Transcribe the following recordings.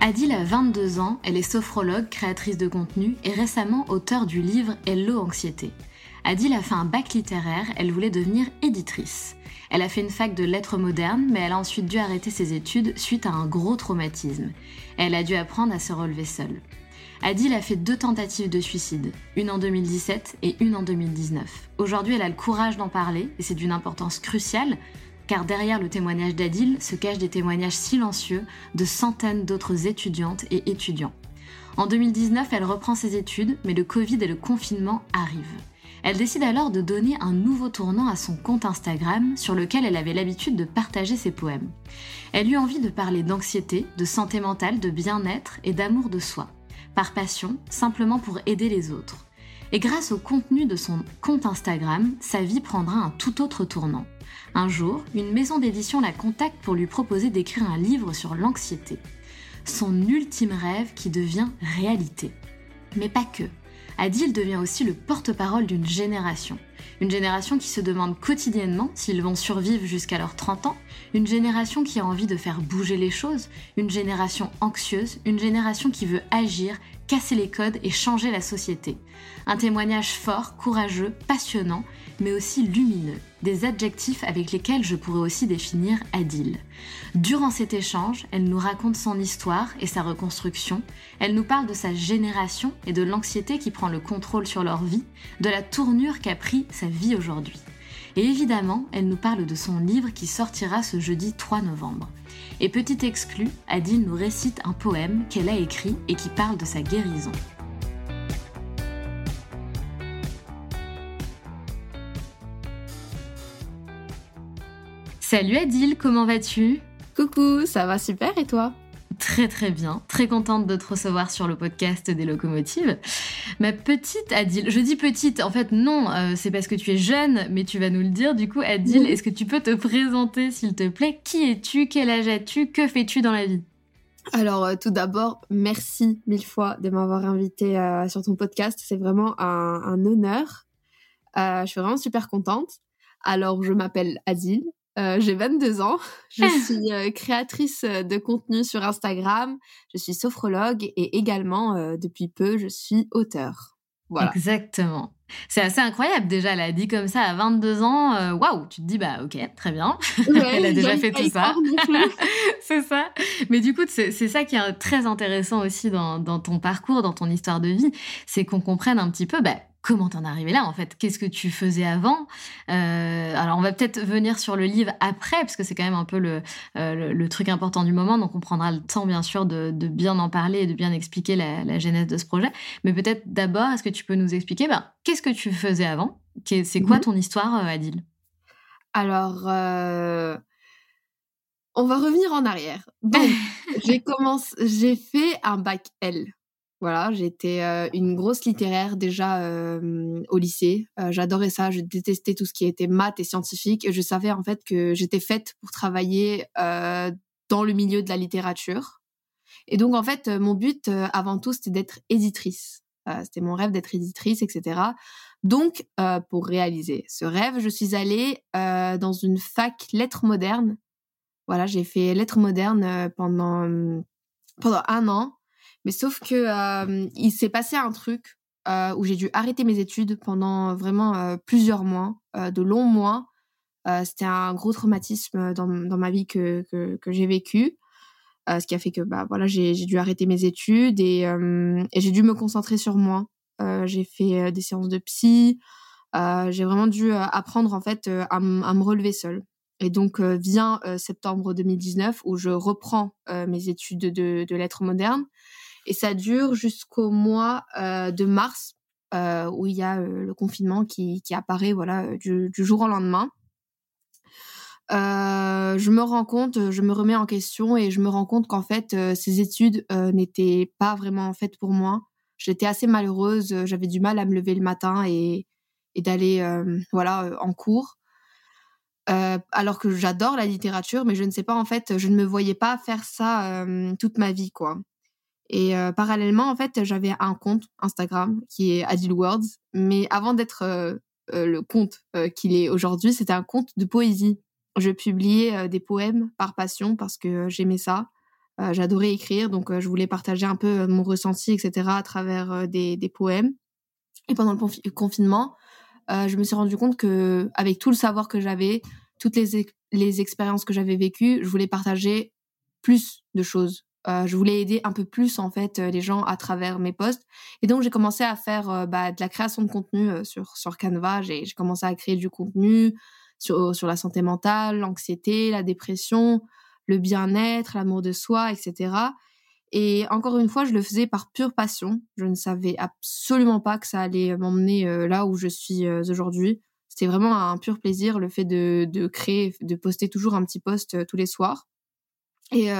Adil a 22 ans, elle est sophrologue, créatrice de contenu et récemment auteure du livre Hello Anxiété. Adil a fait un bac littéraire, elle voulait devenir éditrice. Elle a fait une fac de lettres modernes, mais elle a ensuite dû arrêter ses études suite à un gros traumatisme. Elle a dû apprendre à se relever seule. Adil a fait deux tentatives de suicide, une en 2017 et une en 2019. Aujourd'hui, elle a le courage d'en parler et c'est d'une importance cruciale car derrière le témoignage d'Adil se cachent des témoignages silencieux de centaines d'autres étudiantes et étudiants. En 2019, elle reprend ses études, mais le Covid et le confinement arrivent. Elle décide alors de donner un nouveau tournant à son compte Instagram sur lequel elle avait l'habitude de partager ses poèmes. Elle eut envie de parler d'anxiété, de santé mentale, de bien-être et d'amour de soi, par passion, simplement pour aider les autres. Et grâce au contenu de son compte Instagram, sa vie prendra un tout autre tournant. Un jour, une maison d'édition la contacte pour lui proposer d'écrire un livre sur l'anxiété. Son ultime rêve qui devient réalité. Mais pas que. Adil devient aussi le porte-parole d'une génération. Une génération qui se demande quotidiennement s'ils vont survivre jusqu'à leurs 30 ans, une génération qui a envie de faire bouger les choses, une génération anxieuse, une génération qui veut agir, casser les codes et changer la société. Un témoignage fort, courageux, passionnant, mais aussi lumineux, des adjectifs avec lesquels je pourrais aussi définir Adil. Durant cet échange, elle nous raconte son histoire et sa reconstruction, elle nous parle de sa génération et de l'anxiété qui prend le contrôle sur leur vie, de la tournure qu'a pris sa vie aujourd'hui. Et évidemment, elle nous parle de son livre qui sortira ce jeudi 3 novembre. Et petit exclu, Adil nous récite un poème qu'elle a écrit et qui parle de sa guérison. Salut Adil, comment vas-tu? Coucou, ça va super et toi? Très très bien, très contente de te recevoir sur le podcast des locomotives. Ma petite Adil, je dis petite, en fait non, euh, c'est parce que tu es jeune, mais tu vas nous le dire. Du coup, Adil, est-ce que tu peux te présenter s'il te plaît? Qui es-tu? Quel âge as-tu? Que fais-tu dans la vie? Alors euh, tout d'abord, merci mille fois de m'avoir invité euh, sur ton podcast. C'est vraiment un, un honneur. je suis vraiment super contente. Alors je m'appelle Adil, euh, j'ai 22 ans. Je ah. suis euh, créatrice euh, de contenu sur Instagram. Je suis sophrologue et également, depuis peu, je suis auteur. Voilà. Exactement. C'est assez incroyable déjà, elle a dit comme ça à 22 ans, waouh, tu te dis bah ok, très bien, elle a déjà fait tout ça. c'est ça. Mais du coup, c'est ça qui est très intéressant aussi dans, dans, ton parcours, dans ton histoire de vie, c'est qu'on comprenne un petit peu bah, comment t'en es arrivé là en fait? Qu'est-ce que tu faisais avant? Euh, Alors on va peut-être venir sur le livre après parce que c'est quand même un peu le, euh, le, truc important du moment. Donc on prendra le temps bien sûr de, de bien en parler et de bien expliquer la, la genèse de ce projet. Mais peut-être d'abord, est-ce que tu peux nous expliquer ben, qu'est-ce que tu faisais avant? C'est quoi mhm. ton histoire, euh, Adil? Alors on va revenir en arrière. Donc j'ai commencé, j'ai fait un bac L. Voilà, j'étais une grosse littéraire déjà au lycée. J'adorais ça, je détestais tout ce qui était maths et scientifique. Je savais en fait que j'étais faite pour travailler dans le milieu de la littérature. Et donc en fait, mon but avant tout, c'était d'être éditrice. c'était mon rêve d'être éditrice, etc. Donc, pour réaliser ce rêve, je suis allée dans une fac lettres modernes. Voilà, j'ai fait lettres modernes pendant pendant un an. Mais sauf que euh, il s'est passé un truc euh, où j'ai dû arrêter mes études pendant vraiment euh, plusieurs mois, de longs mois. C'était un gros traumatisme dans, dans ma vie que, que, j'ai vécu. ce qui a fait que bah voilà j'ai dû arrêter mes études et, j'ai dû me concentrer sur moi. j'ai fait des séances de psy. j'ai vraiment dû apprendre en fait à, me relever seule. Et donc vient septembre 2019 où je reprends mes études de, de lettres modernes et ça dure jusqu'au mois euh, de mars, euh, où il y a euh, le confinement qui, apparaît voilà, du, du, jour au lendemain. je me rends compte, je me remets en question et je me rends compte qu'en fait, ces études n'étaient pas vraiment faites pour moi. J'étais assez malheureuse, j'avais du mal à me lever le matin et, et d'aller voilà en cours. alors que j'adore la littérature, mais je ne sais pas en fait, je ne me voyais pas faire ça toute ma vie quoi. Et euh, parallèlement, en fait, j'avais un compte Instagram qui est Adil Words, mais avant d'être euh, euh, le compte qu'il est aujourd'hui, c'était un compte de poésie. Je publiais des poèmes par passion parce que j'aimais ça. J'adorais écrire, donc je voulais partager un peu mon ressenti, etc., à travers des, des, poèmes. Et pendant le confinement, je me suis rendu compte que, avec tout le savoir que j'avais, toutes les, les expériences que j'avais vécues, je voulais partager plus de choses euh, je voulais aider un peu plus en fait euh, les gens à travers mes posts. Et donc j'ai commencé à faire euh, bah, de la création de contenu sur sur Canva. J'ai commencé à créer du contenu sur sur la santé mentale l'anxiété la dépression le bien-être l'amour de soi etc et encore une fois je le faisais par pure passion. Je ne savais absolument pas que ça allait m'emmener là où je suis aujourd'hui. C'était vraiment un pur plaisir le fait de de créer de poster toujours un petit post tous les soirs. Et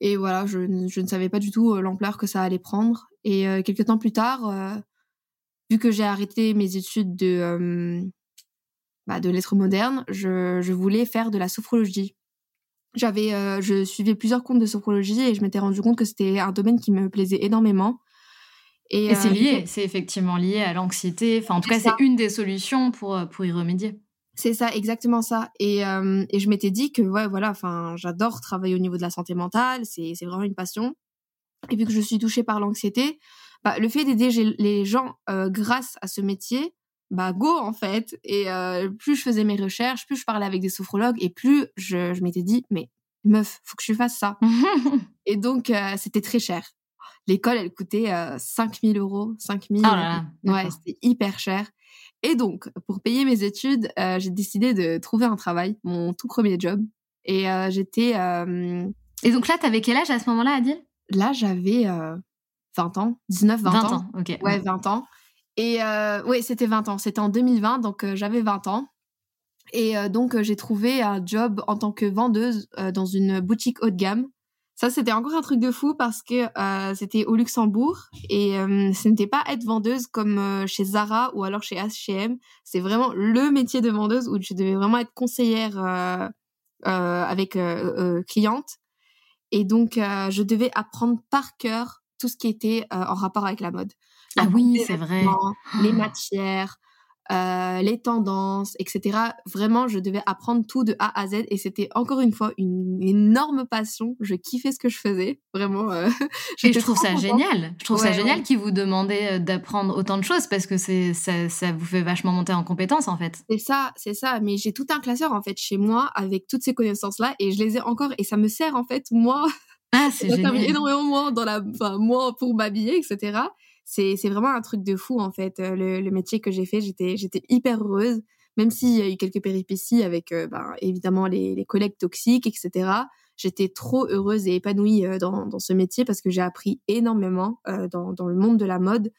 et voilà, je, je, ne savais pas du tout euh, l'ampleur que ça allait prendre. Et euh, quelques temps plus tard, euh, vu que j'ai arrêté mes études de, bah, de lettres modernes, je, je, voulais faire de la sophrologie. J'avais, je suivais plusieurs comptes de sophrologie et je m'étais rendu compte que c'était un domaine qui me plaisait énormément. Et, et c'est lié, c'est effectivement lié à l'anxiété. Enfin, en tout cas, c'est une des solutions pour, pour y remédier. C'est ça, exactement ça. Et, euh, et je m'étais dit que ouais, voilà, enfin, j'adore travailler au niveau de la santé mentale, c'est vraiment une passion. Et vu que je suis touchée par l'anxiété, bah, le fait d'aider les gens euh, grâce à ce métier, bah go en fait. Et euh, plus je faisais mes recherches, plus je parlais avec des sophrologues, et plus je, je m'étais dit, mais meuf, faut que je fasse ça. et donc c'était très cher. L'école, elle coûtait 5000 euros, 5000. Oh là, ouais, c'était hyper cher. Et donc, pour payer mes études, euh, j'ai décidé de trouver un travail, mon tout premier job. Et euh, j'étais. Euh, et donc là, t'avais quel âge à ce moment-là, Adil? Là, j'avais 20 ans, 19, 20, 20 ans. ok. Ouais, 20 ans. Et oui, c'était 20 ans. C'était en 2020, donc j'avais 20 ans. Et donc, j'ai trouvé un job en tant que vendeuse dans une boutique haut de gamme ça, c'était encore un truc de fou parce que euh, c'était au Luxembourg et euh, ce n'était pas être vendeuse comme euh, chez Zara ou alors chez H&M. C'est vraiment le métier de vendeuse où je devais vraiment être conseillère avec cliente. Et donc, je devais apprendre par cœur tout ce qui était en rapport avec la mode. ah oui, c'est vrai. Les matières, euh, les tendances, etc. Vraiment, je devais apprendre tout de A à Z et c'était encore une fois une énorme passion. Je kiffais ce que je faisais, vraiment. Euh, et je trouve ça génial. Je trouve ça génial qu'ils vous demandaient euh, d'apprendre autant de choses parce que c'est ça, ça vous fait vachement monter en compétences en fait. C'est ça, c'est ça. Mais j'ai tout un classeur en fait chez moi avec toutes ces connaissances là et je les ai encore et ça me sert en fait moi. Ah, c'est génial. énormément moi dans la, enfin moi pour m'habiller, etc c'est vraiment un truc de fou en fait euh, le, métier que j'ai fait. J'étais j'étais hyper heureuse même s'il y a eu quelques péripéties avec euh, ben, évidemment les, les collègues toxiques etc j'étais trop heureuse et épanouie euh, dans, dans ce métier parce que j'ai appris énormément dans, dans le monde de la mode.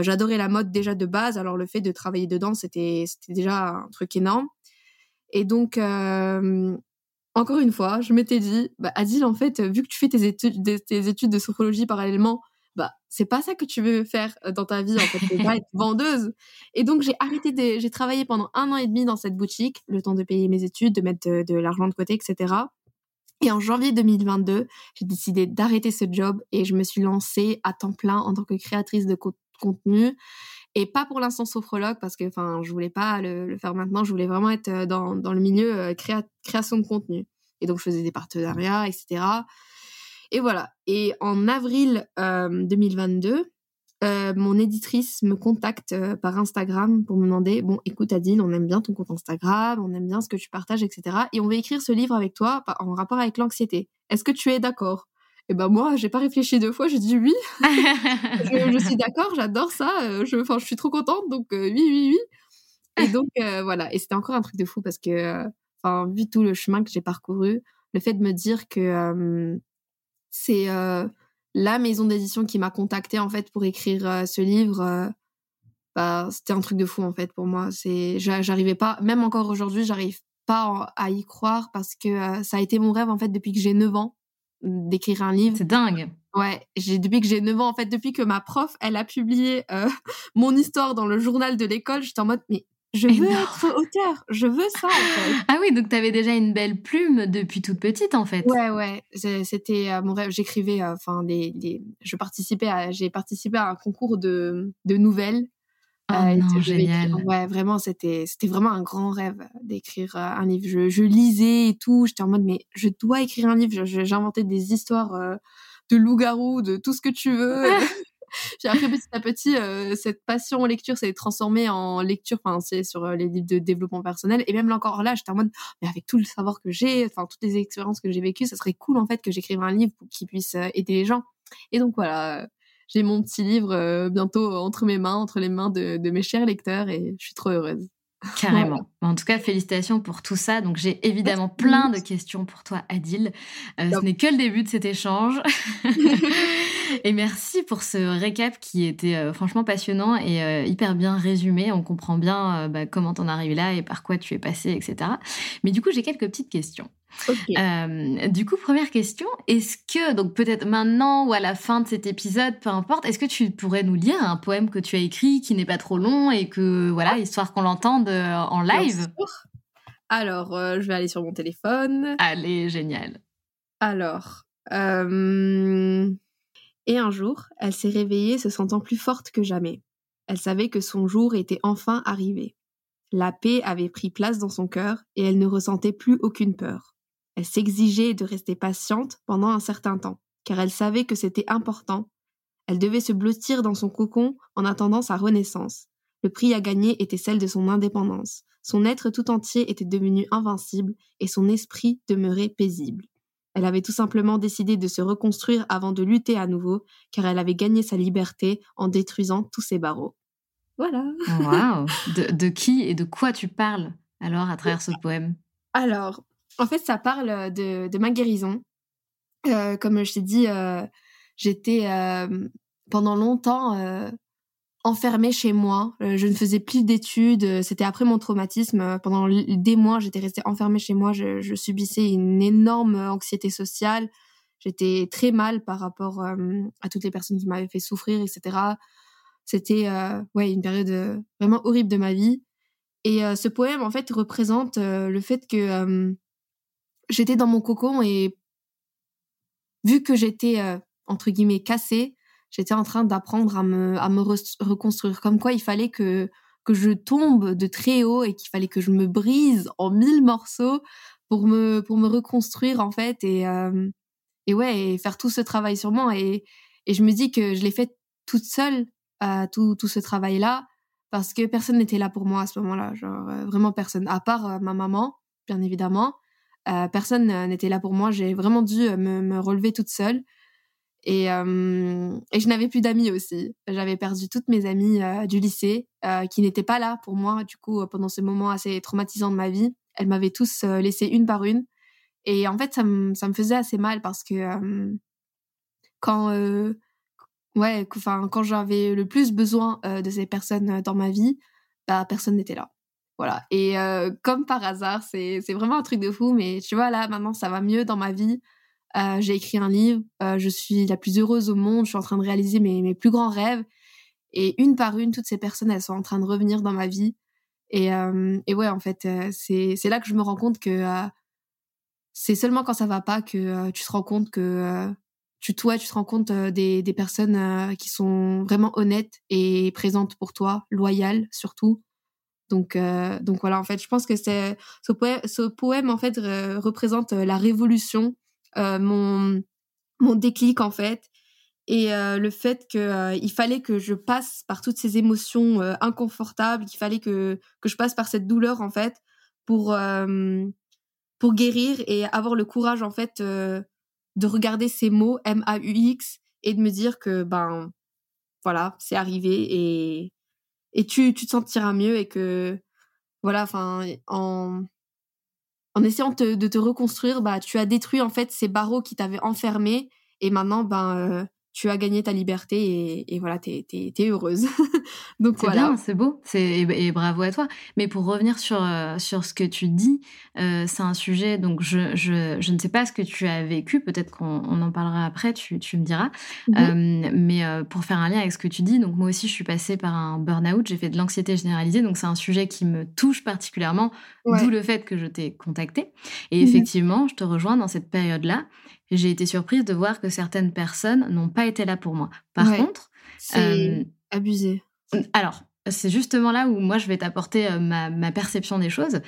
J'adorais la mode déjà de base alors le fait de travailler dedans c'était c'était déjà un truc énorme. Et donc encore une fois je m'étais dit bah Adil en fait vu que tu fais tes études tes études de sophrologie parallèlement bah c'est pas ça que tu veux faire dans ta vie en fait, tu pas être vendeuse. Et donc j'ai arrêté de, j'ai travaillé pendant un an et demi dans cette boutique, le temps de payer mes études, de mettre de, l'argent de côté, etc. Et en janvier 2022, j'ai décidé d'arrêter ce job et je me suis lancée à temps plein en tant que créatrice de contenu. Et pas pour l'instant sophrologue parce que enfin je voulais pas le, faire maintenant. Je voulais vraiment être euh, dans, dans le milieu euh, création de contenu. Et donc je faisais des partenariats etc et voilà et en avril 2022 euh, mon éditrice me contacte par Instagram pour me demander bon écoute Adine on aime bien ton compte Instagram on aime bien ce que tu partages etc et on va écrire ce livre avec toi en rapport avec l'anxiété est-ce que tu es d'accord? Et ben moi, j'ai pas réfléchi deux fois, j'ai dit oui. je, suis d'accord, j'adore ça. Euh, je, enfin, je suis trop contente, donc euh, oui, oui, oui. Et donc euh, voilà. Et c'était encore un truc de fou parce que, enfin, vu tout le chemin que j'ai parcouru, le fait de me dire que c'est la maison d'édition qui m'a contactée en fait pour écrire ce livre. bah, c'était un truc de fou en fait pour moi. C'est, j'arrivais pas, même encore aujourd'hui, j'arrive pas à y croire parce que ça a été mon rêve en fait depuis que j'ai 9 ans d'écrire un livre. C'est dingue. Ouais, j'ai depuis que j'ai 9 ans en fait, depuis que ma prof, elle a publié euh, mon histoire dans le journal de l'école, j'étais en mode mais je veux être auteur, je veux ça. En fait. Ah oui, donc tu avais déjà une belle plume depuis toute petite en fait. Ouais, ouais, c'était euh, mon rêve. J'écrivais, euh, enfin, des, des, je participais à, j'ai participé à un concours de, de nouvelles Oh non, génial. Ouais, vraiment, c'était, c'était vraiment un grand rêve d'écrire euh, un livre. Je, je lisais et tout. J'étais en mode, mais je dois écrire un livre. J'inventais des histoires euh, de loups-garous, de tout ce que tu veux. J'ai appris petit à petit, euh, cette passion en lecture s'est transformée en lecture, enfin, c'est sur les livres de développement personnel. Et même là encore là, j'étais en mode, mais avec tout le savoir que j'ai, enfin, toutes les expériences que j'ai vécues, ça serait cool, en fait, que j'écrive un livre pour qu'il puisse aider les gens. Et donc, voilà, j'ai mon petit livre euh, bientôt entre mes mains, entre les mains de, mes chers lecteurs et je suis trop heureuse. Carrément. En tout cas, félicitations pour tout ça. Donc, j'ai évidemment plein de questions pour toi, Adil. Euh, ce n'est que le début de cet échange. et merci pour ce récap qui était euh, franchement passionnant et hyper bien résumé. On comprend bien bah, comment t'en es arrivé là et par quoi tu es passé, etc. Mais du coup, j'ai quelques petites questions. Euh, du coup, première question, est-ce que, donc peut-être maintenant ou à la fin de cet épisode, peu importe, est-ce que tu pourrais nous lire un poème que tu as écrit qui n'est pas trop long et que, voilà, ah. histoire qu'on l'entende euh, en live? Alors, euh, je vais aller sur mon téléphone. Allez, génial. Alors, et un jour, elle s'est réveillée se sentant plus forte que jamais. Elle savait que son jour était enfin arrivé. La paix avait pris place dans son cœur et elle ne ressentait plus aucune peur. Elle s'exigeait de rester patiente pendant un certain temps, car elle savait que c'était important. Elle devait se blottir dans son cocon en attendant sa renaissance. Le prix à gagner était celle de son indépendance. Son être tout entier était devenu invincible et son esprit demeurait paisible. Elle avait tout simplement décidé de se reconstruire avant de lutter à nouveau, car elle avait gagné sa liberté en détruisant tous ses barreaux. Voilà. Waouh de, de, qui et de quoi tu parles alors à travers ce poème? Alors, en fait, ça parle euh, de, ma guérison. Euh, comme je t'ai dit, euh, j'étais pendant longtemps enfermée chez moi. je ne faisais plus d'études. C'était après mon traumatisme. Pendant des mois, j'étais restée enfermée chez moi. Je, subissais une énorme anxiété sociale. J'étais très mal par rapport à toutes les personnes qui m'avaient fait souffrir, etc. C'était ouais une période vraiment horrible de ma vie. Et ce poème, en fait, représente le fait que j'étais dans mon cocon et vu que j'étais euh, entre guillemets cassée, j'étais en train d'apprendre à me à me reconstruire. Comme quoi, il fallait que que je tombe de très haut et qu'il fallait que je me brise en mille morceaux pour me pour me reconstruire en fait et euh, et ouais et faire tout ce travail sur moi et et je me dis que je l'ai fait toute seule euh, tout tout ce travail là parce que personne n'était là pour moi à ce moment-là genre vraiment personne à part ma maman bien évidemment euh, personne n'était là pour moi. J'ai vraiment dû euh, me, relever toute seule. Et, euh, je n'avais plus d'amis aussi. J'avais perdu toutes mes amies du lycée qui n'étaient pas là pour moi, du coup, pendant ce moment assez traumatisant de ma vie. Elles m'avaient tous laissé une par une. Et en fait, ça me, faisait assez mal parce que quand, ouais, enfin, quand j'avais le plus besoin de ces personnes dans ma vie, bah, personne n'était là. Voilà. Et euh, comme par hasard, c'est vraiment un truc de fou, mais tu vois, là, maintenant, ça va mieux dans ma vie. J'ai écrit un livre, je suis la plus heureuse au monde, je suis en train de réaliser mes, mes plus grands rêves. Et une par une, toutes ces personnes, elles sont en train de revenir dans ma vie. Et, et ouais, en fait, c'est là que je me rends compte que c'est seulement quand ça va pas que tu te rends compte que tu toi tu te rends compte des, des personnes qui sont vraiment honnêtes et présentes pour toi, loyales surtout. Donc donc voilà en fait je pense que ce poème, ce poème en fait représente la révolution, mon mon déclic en fait. Et le fait que il fallait que je passe par toutes ces émotions inconfortables, qu'il fallait que que je passe par cette douleur en fait pour pour guérir et avoir le courage en fait de regarder ces mots M A U X et de me dire que ben voilà, c'est arrivé et et tu tu te sentiras mieux et que voilà, enfin en en essayant de te reconstruire, bah tu as détruit en fait ces barreaux qui t'avaient enfermé et maintenant ben tu as gagné ta liberté et, et voilà, t'es es, heureuse. Donc voilà. C'est beau, c'est et, bravo à toi. Mais pour revenir sur euh, sur ce que tu dis, euh, c'est un sujet. Donc je, je, je ne sais pas ce que tu as vécu. Peut-être qu'on on en parlera après. Tu, tu me diras. Mmh euh, mais pour faire un lien avec ce que tu dis, donc moi aussi je suis passée par un burn-out. J'ai fait de l'anxiété généralisée. Donc c'est un sujet qui me touche particulièrement. D'où le fait que je t'ai contacté. Et mmh effectivement, je te rejoins dans cette période-là j'ai été surprise de voir que certaines personnes n'ont pas été là pour moi. Par contre, c'est euh, abusé. Alors, c'est justement là où moi je vais t'apporter euh, ma, perception des choses.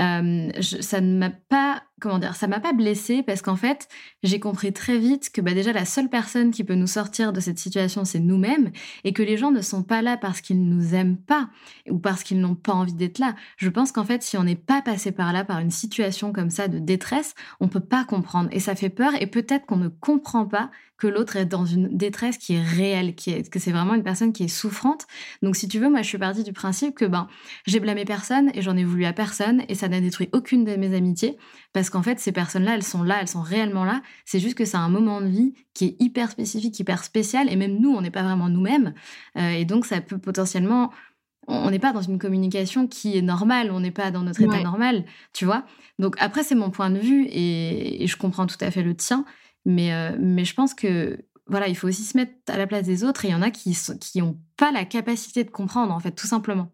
Euh, ça ne m'a pas comment dire, ça m'a pas blessée parce qu'en fait, j'ai compris très vite que bah, déjà la seule personne qui peut nous sortir de cette situation, c'est nous-mêmes et que les gens ne sont pas là parce qu'ils nous aiment pas ou parce qu'ils n'ont pas envie d'être là. Je pense qu'en fait, si on n'est pas passé par là, par une situation comme ça de détresse, on peut pas comprendre et ça fait peur et peut-être qu'on ne comprend pas que l'autre est dans une détresse qui est réelle, qui est, que c'est vraiment une personne qui est souffrante. Donc si tu veux, moi je suis partie du principe que ben j'ai blâmé personne et j'en ai voulu à personne et ça n'a détruit aucune de mes amitiés parce qu'en fait, ces personnes-là, elles sont là, elles sont réellement là. C'est juste que c'est un moment de vie qui est hyper spécifique, hyper spécial. Et même nous, on n'est pas vraiment nous-mêmes. Euh, et donc, ça peut potentiellement... On n'est pas dans une communication qui est normale, on n'est pas dans notre état normal, tu vois. Donc après, c'est mon point de vue et, je comprends tout à fait le tien. Mais, euh, mais je pense que voilà, il faut aussi se mettre à la place des autres et il y en a qui qui ont pas la capacité de comprendre en fait, tout simplement.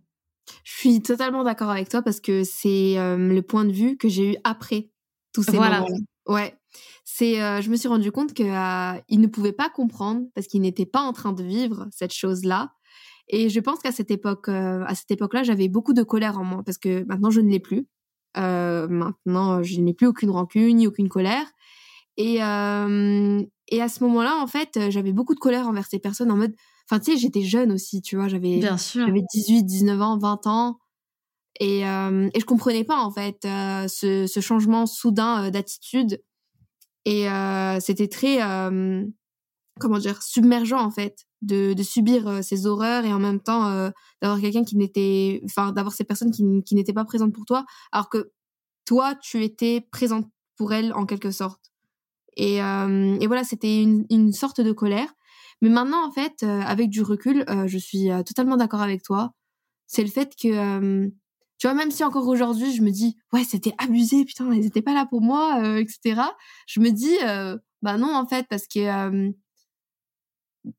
Je suis totalement d'accord avec toi parce que c'est euh, le point de vue que j'ai eu après tous ces voilà. moments-là. Ouais. C'est, euh, je me suis rendu compte que euh, ne pouvait pas comprendre parce qu'il n'était pas en train de vivre cette chose-là. Et je pense qu'à cette époque, à cette époque-là, j'avais beaucoup de colère en moi parce que maintenant je ne l'ai plus. Maintenant, je n'ai plus aucune rancune ni aucune colère. Et et à ce moment-là, en fait, j'avais beaucoup de colère envers ces personnes en mode, enfin, tu sais, j'étais jeune aussi, tu vois, j'avais, j'avais 18, 19 ans, 20 ans. Et, euh, et je comprenais pas en fait euh, ce, ce, changement soudain d'attitude. Et c'était très, comment dire, submergent en fait de, de subir ces horreurs et en même temps d'avoir quelqu'un qui n'était, enfin d'avoir ces personnes qui, qui n'étaient pas présentes pour toi, alors que toi tu étais présente pour elles en quelque sorte. Et, et voilà, c'était une, sorte de colère. Mais maintenant, en fait, avec du recul, je suis totalement d'accord avec toi. C'est le fait que tu vois, même si encore aujourd'hui, je me dis, ouais, c'était abusé, putain, ils étaient pas là pour moi, euh, etc. Je me dis, euh, bah non, en fait, parce que euh,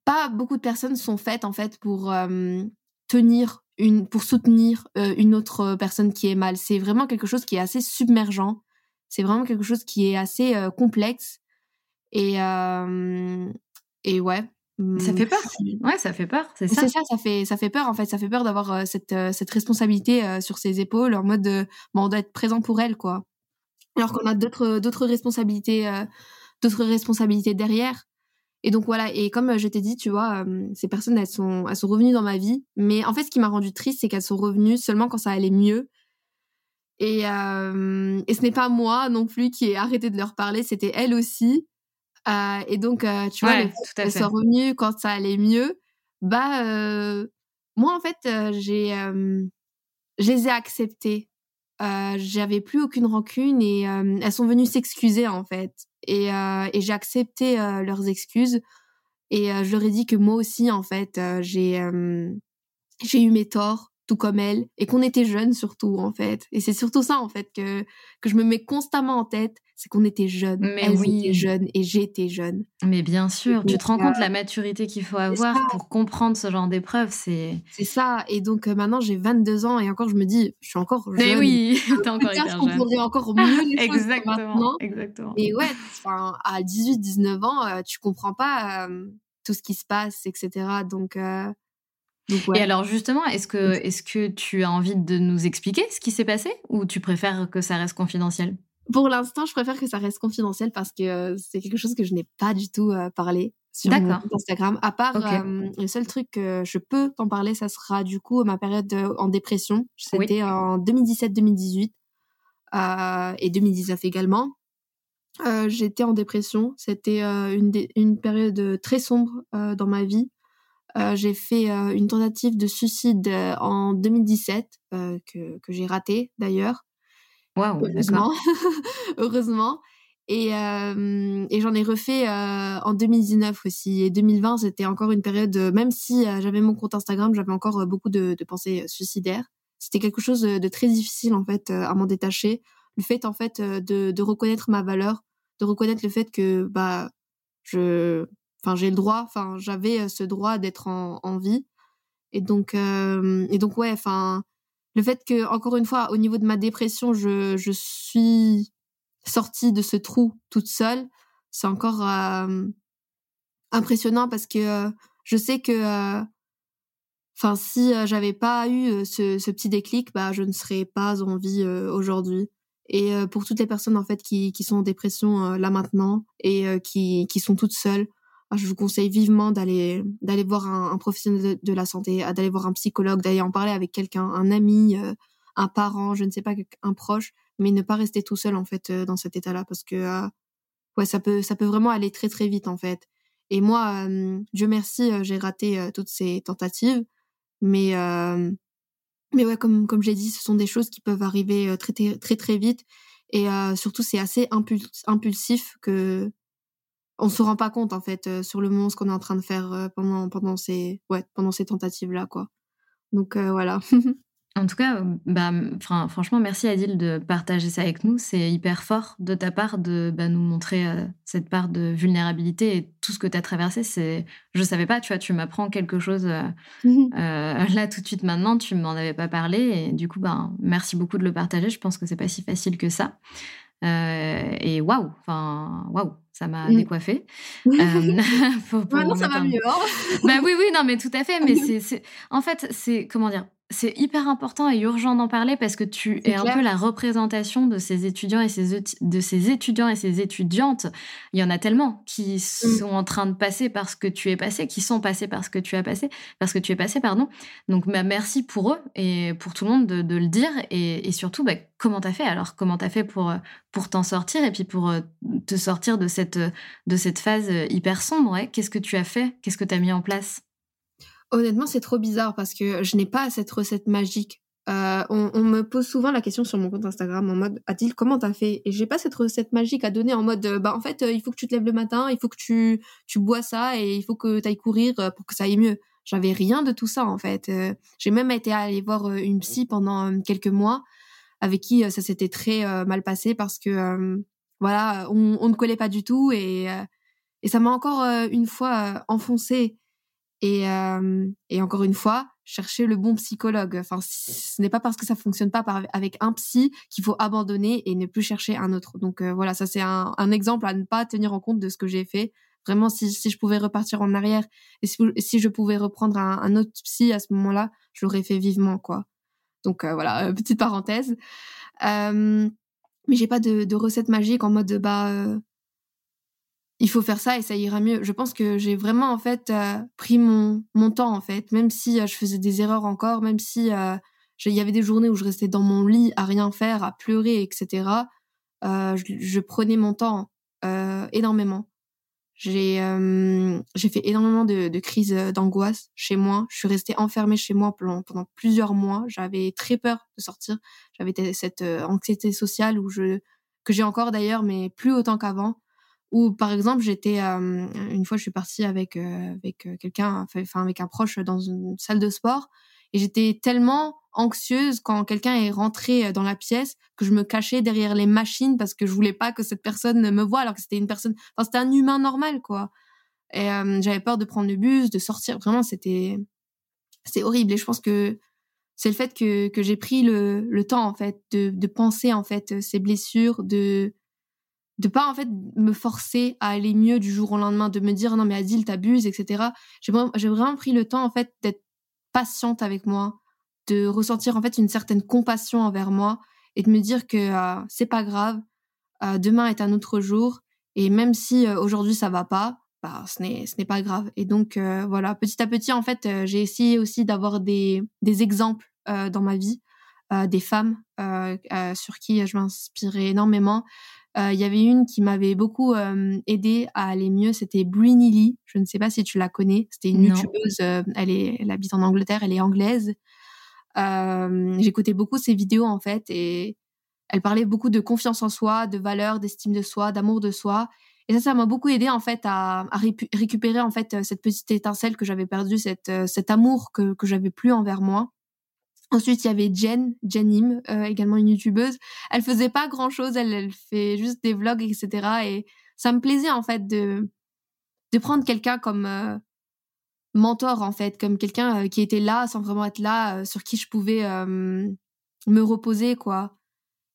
pas beaucoup de personnes sont faites, en fait, pour tenir une, pour soutenir une autre personne qui est mal. C'est vraiment quelque chose qui est assez submergent. C'est vraiment quelque chose qui est assez complexe. Et, et ouais, ça fait peur. Mmh. Ouais, ça fait peur, c'est ça. C'est ça, ça fait, ça fait peur en fait. Ça fait peur d'avoir cette, cette responsabilité sur ses épaules en mode de, bon, on doit être présent pour elle, quoi. Alors qu'on a d'autres, d'autres responsabilités, d'autres responsabilités derrière. Et donc voilà. Et comme je t'ai dit, tu vois, ces personnes, elles sont, elles sont revenues dans ma vie. Mais en fait, ce qui m'a rendu triste, c'est qu'elles sont revenues seulement quand ça allait mieux. Et, et ce n'est pas moi non plus qui ai arrêté de leur parler, c'était elles aussi. Euh, et donc, euh, tu vois, elles sont revenues quand ça allait mieux. Bah, euh, moi, en fait, j'ai, je les ai acceptées. J'avais plus aucune rancune et elles sont venues s'excuser, en fait. Et, et j'ai accepté leurs excuses. Et je leur ai dit que moi aussi, en fait, j'ai j'ai eu mes torts tout comme elle et qu'on était jeunes surtout en fait. Et c'est surtout ça en fait que que je me mets constamment en tête, c'est qu'on était jeunes. Mais Elles oui. étaient jeunes et j'étais jeune. Mais bien sûr, tu te rends compte la maturité qu'il faut avoir pour comprendre ce genre d'épreuve, c'est C'est ça et donc euh, maintenant j'ai 22 ans et encore je me dis je suis encore jeune. Mais oui, t'es encore hyper jeune. On encore mieux les exactement, maintenant. Exactement. Et ouais, enfin à 18 19 ans, euh, tu comprends pas euh, tout ce qui se passe etc. Donc et alors justement, est-ce que, est que tu as envie de nous expliquer ce qui s'est passé ou tu préfères que ça reste confidentiel? Pour l'instant, je préfère que ça reste confidentiel parce que euh, c'est quelque chose que je n'ai pas du tout euh, parlé sur mon Instagram. À part euh, le seul truc que je peux t'en parler, ça sera du coup ma période en dépression. C'était en 2017-2018 et 2019 également. J'étais en dépression. C'était une, une période très sombre dans ma vie. Euh, j'ai fait euh, une tentative de suicide euh, en 2017 que, que j'ai raté d'ailleurs. Heureusement. heureusement. Et, et j'en ai refait en 2019 aussi. Et 2020, c'était encore une période, même si j'avais mon compte Instagram, j'avais encore beaucoup de, de pensées suicidaires. C'était quelque chose de, très difficile en fait à m'en détacher. Le fait en fait de, de reconnaître ma valeur, de reconnaître le fait que bah je enfin j'ai le droit enfin j'avais euh, ce droit d'être en, en, vie. Et donc euh, et donc ouais enfin le fait que encore une fois au niveau de ma dépression je je suis sortie de ce trou toute seule c'est encore euh, impressionnant parce que je sais que enfin si j'avais pas eu ce, ce, petit déclic bah je ne serais pas en vie aujourd'hui. Et pour toutes les personnes en fait qui, qui sont en dépression là maintenant et qui, qui sont toutes seules je vous conseille vivement d'aller d'aller voir un, professionnel de, la santé, d'aller voir un psychologue, d'aller en parler avec quelqu'un, un ami, euh, un parent, je ne sais pas, un proche, mais ne pas rester tout seul en fait euh, dans cet état-là parce que euh, ouais, ça peut ça peut vraiment aller très très vite en fait. Et moi, Dieu merci, j'ai raté toutes ces tentatives, mais mais ouais, comme comme j'ai dit, ce sont des choses qui peuvent arriver très très, très vite et surtout c'est assez impulsif que on se rend pas compte en fait euh, sur le moment ce qu'on est en train de faire euh, pendant pendant ces ouais pendant ces tentatives là quoi. Donc euh, voilà. En tout cas, bah, franchement, merci Adil de partager ça avec nous. C'est hyper fort de ta part de bah, nous montrer cette part de vulnérabilité et tout ce que tu as traversé. C'est, je savais pas, tu vois, tu m'apprends quelque chose là tout de suite maintenant. Tu m'en avais pas parlé et du coup, ben, merci beaucoup de le partager. Je pense que c'est pas si facile que ça. Et waouh, enfin waouh, ça m'a mmh. décoiffé. Euh, Maintenant, ça va mieux. Hein bah oui, oui, non, mais tout à fait. Mais c'est, en fait, c'est comment dire c'est hyper important et urgent d'en parler parce que tu es, un peu la représentation de ces étudiants et ces, de ces étudiants et ces étudiantes. Il y en a tellement qui mmh. sont en train de passer parce que tu es passé, qui sont passés parce que tu as passé, parce que tu es passé, pardon. Donc, bah, merci pour eux et pour tout le monde de, le dire et, surtout, bah, comment t'as fait alors? Comment t'as fait pour, pour t'en sortir et puis pour euh, te sortir de cette, de cette phase hyper sombre Qu'est-ce que tu as fait? Qu'est-ce que tu as mis en place? Honnêtement, c'est trop bizarre parce que je n'ai pas cette recette magique. Euh, on, me pose souvent la question sur mon compte Instagram en mode Adil, comment t'as fait? Et j'ai pas cette recette magique à donner en mode euh, bah en fait euh, il faut que tu te lèves le matin, il faut que tu tu bois ça et il faut que tu ailles courir pour que ça aille mieux. J'avais rien de tout ça en fait. j'ai même été aller voir une psy pendant quelques mois avec qui ça s'était très mal passé parce que voilà on, on, ne collait pas du tout et et ça m'a encore une fois enfoncé et, euh, et encore une fois, chercher le bon psychologue. Enfin, ce n'est pas parce que ça fonctionne pas avec un psy qu'il faut abandonner et ne plus chercher un autre. Donc euh, voilà, ça c'est un, exemple à ne pas tenir en compte de ce que j'ai fait. Vraiment, si, je pouvais repartir en arrière et si, je pouvais reprendre un, autre psy à ce moment-là, je l'aurais fait vivement, quoi. Donc euh, voilà, euh, petite parenthèse. Mais j'ai pas de, de recette magique en mode bah il faut faire ça et ça ira mieux. Je pense que j'ai vraiment en fait euh, pris mon mon temps en fait, même si euh, je faisais des erreurs encore, même si euh, il y avait des journées où je restais dans mon lit à rien faire, à pleurer, etc. Je, prenais mon temps énormément. J'ai fait énormément de, de crises d'angoisse chez moi. Je suis restée enfermée chez moi pendant, pendant plusieurs mois. J'avais très peur de sortir. J'avais cette anxiété sociale où je que j'ai encore d'ailleurs, mais plus autant qu'avant ou par exemple, j'étais une fois, je suis partie avec avec quelqu'un, enfin avec un proche dans une salle de sport, Et j'étais tellement anxieuse quand quelqu'un est rentré dans la pièce que je me cachais derrière les machines parce que je voulais pas que cette personne me voie alors que c'était une personne, enfin c'était un humain normal quoi. Et j'avais peur de prendre le bus, de sortir. Vraiment, c'était c'est horrible. Et je pense que c'est le fait que, que j'ai pris le, le temps en fait de, de penser en fait ces blessures, de de pas en fait me forcer à aller mieux du jour au lendemain, de me dire non mais Adil t'abuses, etc. J'ai vraiment, pris le temps en fait d'être patiente avec moi, de ressentir en fait une certaine compassion envers moi et de me dire que euh, c'est pas grave, euh, demain est un autre jour et même si euh, aujourd'hui ça va pas, bah ce n'est ce n'est pas grave. Et donc voilà, petit à petit en fait, j'ai essayé aussi d'avoir des des exemples dans ma vie, des femmes sur qui je m'inspirais énormément. Il y avait une qui m'avait beaucoup aidé à aller mieux, c'était Brinny Lee. Je ne sais pas si tu la connais. C'était une youtubeuse. elle est, elle habite en Angleterre. Elle est anglaise. J'écoutais beaucoup ses vidéos en fait et elle parlait beaucoup de confiance en soi, de valeur, d'estime de soi, d'amour de soi. Et ça, ça m'a beaucoup aidé en fait à, récupérer en fait cette petite étincelle que j'avais perdue, cette, cet amour que, que j'avais plus envers moi. Ensuite, il y avait Jen, Jen euh, également une youtubeuse. Elle faisait pas grand chose, elle, elle fait juste des vlogs, etc. Et ça me plaisait en fait de de prendre quelqu'un comme euh, mentor en fait, comme quelqu'un euh, qui était là sans vraiment être là, sur qui je pouvais me reposer quoi.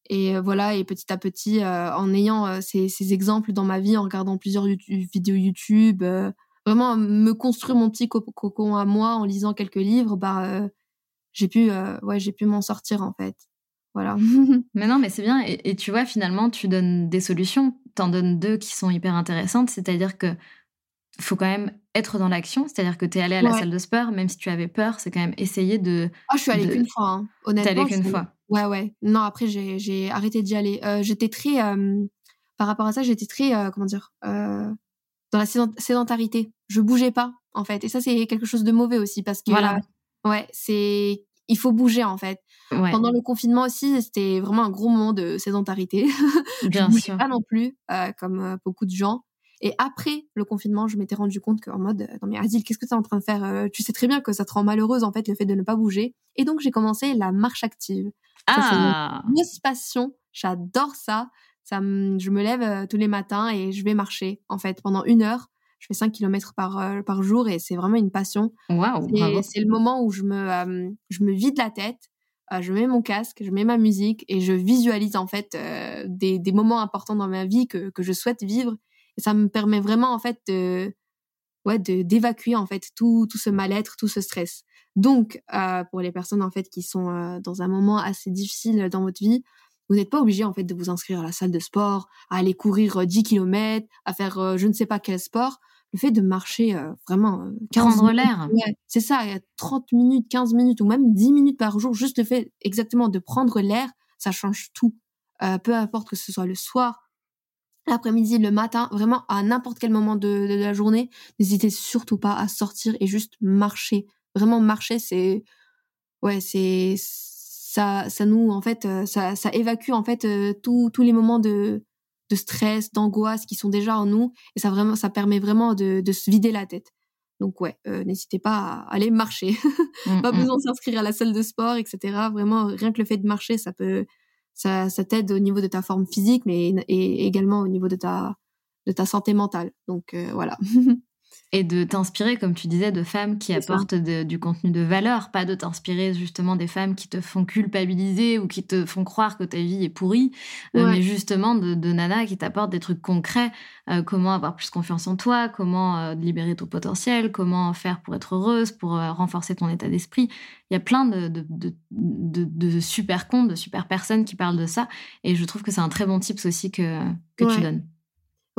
Et voilà, et petit à petit, en ayant ces, ces, exemples dans ma vie, en regardant plusieurs vidéos YouTube, vraiment me construire mon petit cocon à moi en lisant quelques livres, bah j'ai pu, euh, ouais, j'ai pu m'en sortir en fait. Voilà. mais non, mais c'est bien. Et, tu vois, finalement, tu donnes des solutions. Tu en donnes deux qui sont hyper intéressantes. C'est-à-dire que faut quand même être dans l'action. C'est-à-dire que tu es allé à la salle de sport, même si tu avais peur, c'est quand même essayer de. Ah, je suis allée qu'une fois, hein. honnêtement. T'es allée qu'une fois. Ouais, ouais. Non, après, j'ai arrêté d'y aller. Euh, j'étais très. Euh, par rapport à ça, j'étais très. comment dire Dans la sédentarité. Je bougeais pas, en fait. Et ça, c'est quelque chose de mauvais aussi, parce que. Voilà. ouais, c'est il faut bouger en fait. Pendant le confinement aussi, c'était vraiment un gros moment de sédentarité. Bien je sûr. Pas non plus, euh, comme euh, beaucoup de gens. Et après le confinement, je m'étais rendu compte qu'en mode, euh, non mais Adil, qu'est-ce que tu es en train de faire Tu sais très bien que ça te rend malheureuse en fait le fait de ne pas bouger. Et donc j'ai commencé la marche active. Ah. C'est une passion. J'adore ça. Ça, je me lève tous les matins et je vais marcher en fait pendant une heure je fais 5 km par, euh, par jour et c'est vraiment une passion. Wow, c'est le moment où je me, euh, je me vide la tête, euh, je mets mon casque, je mets ma musique et je visualise en fait des, des, moments importants dans ma vie que, que je souhaite vivre. Et ça me permet vraiment en fait de, ouais, d'évacuer en fait tout, tout ce mal-être, tout ce stress. Donc, pour les personnes en fait qui sont dans un moment assez difficile dans votre vie, vous n'êtes pas obligé en fait de vous inscrire à la salle de sport, à aller courir 10 km, à faire je ne sais pas quel sport. Le fait de marcher euh, vraiment euh, prendre l'air. c'est ça il y a 30 minutes 15 minutes ou même 10 minutes par jour juste le fait exactement de prendre l'air ça change tout. Euh, peu importe que ce soit le soir l'après-midi le matin vraiment à n'importe quel moment de, la journée n'hésitez surtout pas à sortir et juste marcher. Vraiment marcher c'est ouais c'est ça ça nous en fait ça ça évacue en fait tous tous les moments de de stress, d'angoisse qui sont déjà en nous et ça vraiment ça permet vraiment de, de se vider la tête. Donc ouais, euh, n'hésitez pas à aller marcher. Mmh, pas mmh. besoin de s'inscrire à la salle de sport, etc. Vraiment, rien que le fait de marcher, ça peut ça, ça t'aide au niveau de ta forme physique, mais et également au niveau de ta de ta santé mentale. Donc euh, voilà. et de t'inspirer, comme tu disais, de femmes qui apportent du contenu de valeur, pas de t'inspirer justement des femmes qui te font culpabiliser ou qui te font croire que ta vie est pourrie, euh, mais justement de, de nanas qui t'apportent des trucs concrets, euh, comment avoir plus confiance en toi, comment euh, libérer ton potentiel, comment faire pour être heureuse, pour renforcer ton état d'esprit. Il y a plein de, de, de, super comptes, de super personnes qui parlent de ça, et je trouve que c'est un très bon tips aussi que, que tu donnes.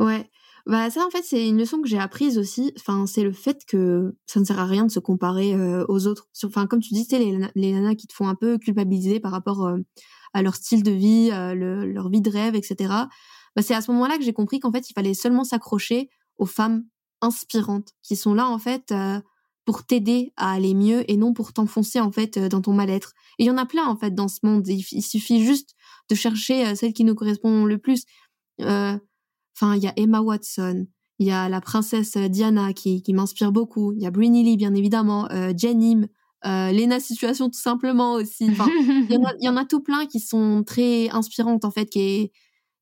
Ouais. Bah ça en fait c'est une leçon que j'ai apprise aussi. Enfin c'est le fait que ça ne sert à rien de se comparer aux autres. Enfin comme tu dis les, les nanas qui te font un peu culpabiliser par rapport à leur style de vie, leur vie de rêve, etc. Bah, c'est à ce moment-là que j'ai compris qu'en fait il fallait seulement s'accrocher aux femmes inspirantes qui sont là en fait pour t'aider à aller mieux et non pour t'enfoncer en fait dans ton mal-être. Et il y en a plein en fait dans ce monde. Il, suffit juste de chercher celle qui nous correspond le plus. Enfin, il y a Emma Watson, il y a la princesse euh, Diana qui, qui m'inspire beaucoup, il y a Brinny Lee bien évidemment, euh, euh, Lena Situation tout simplement aussi. Enfin, il y, en a tout plein qui sont très inspirantes en fait, qui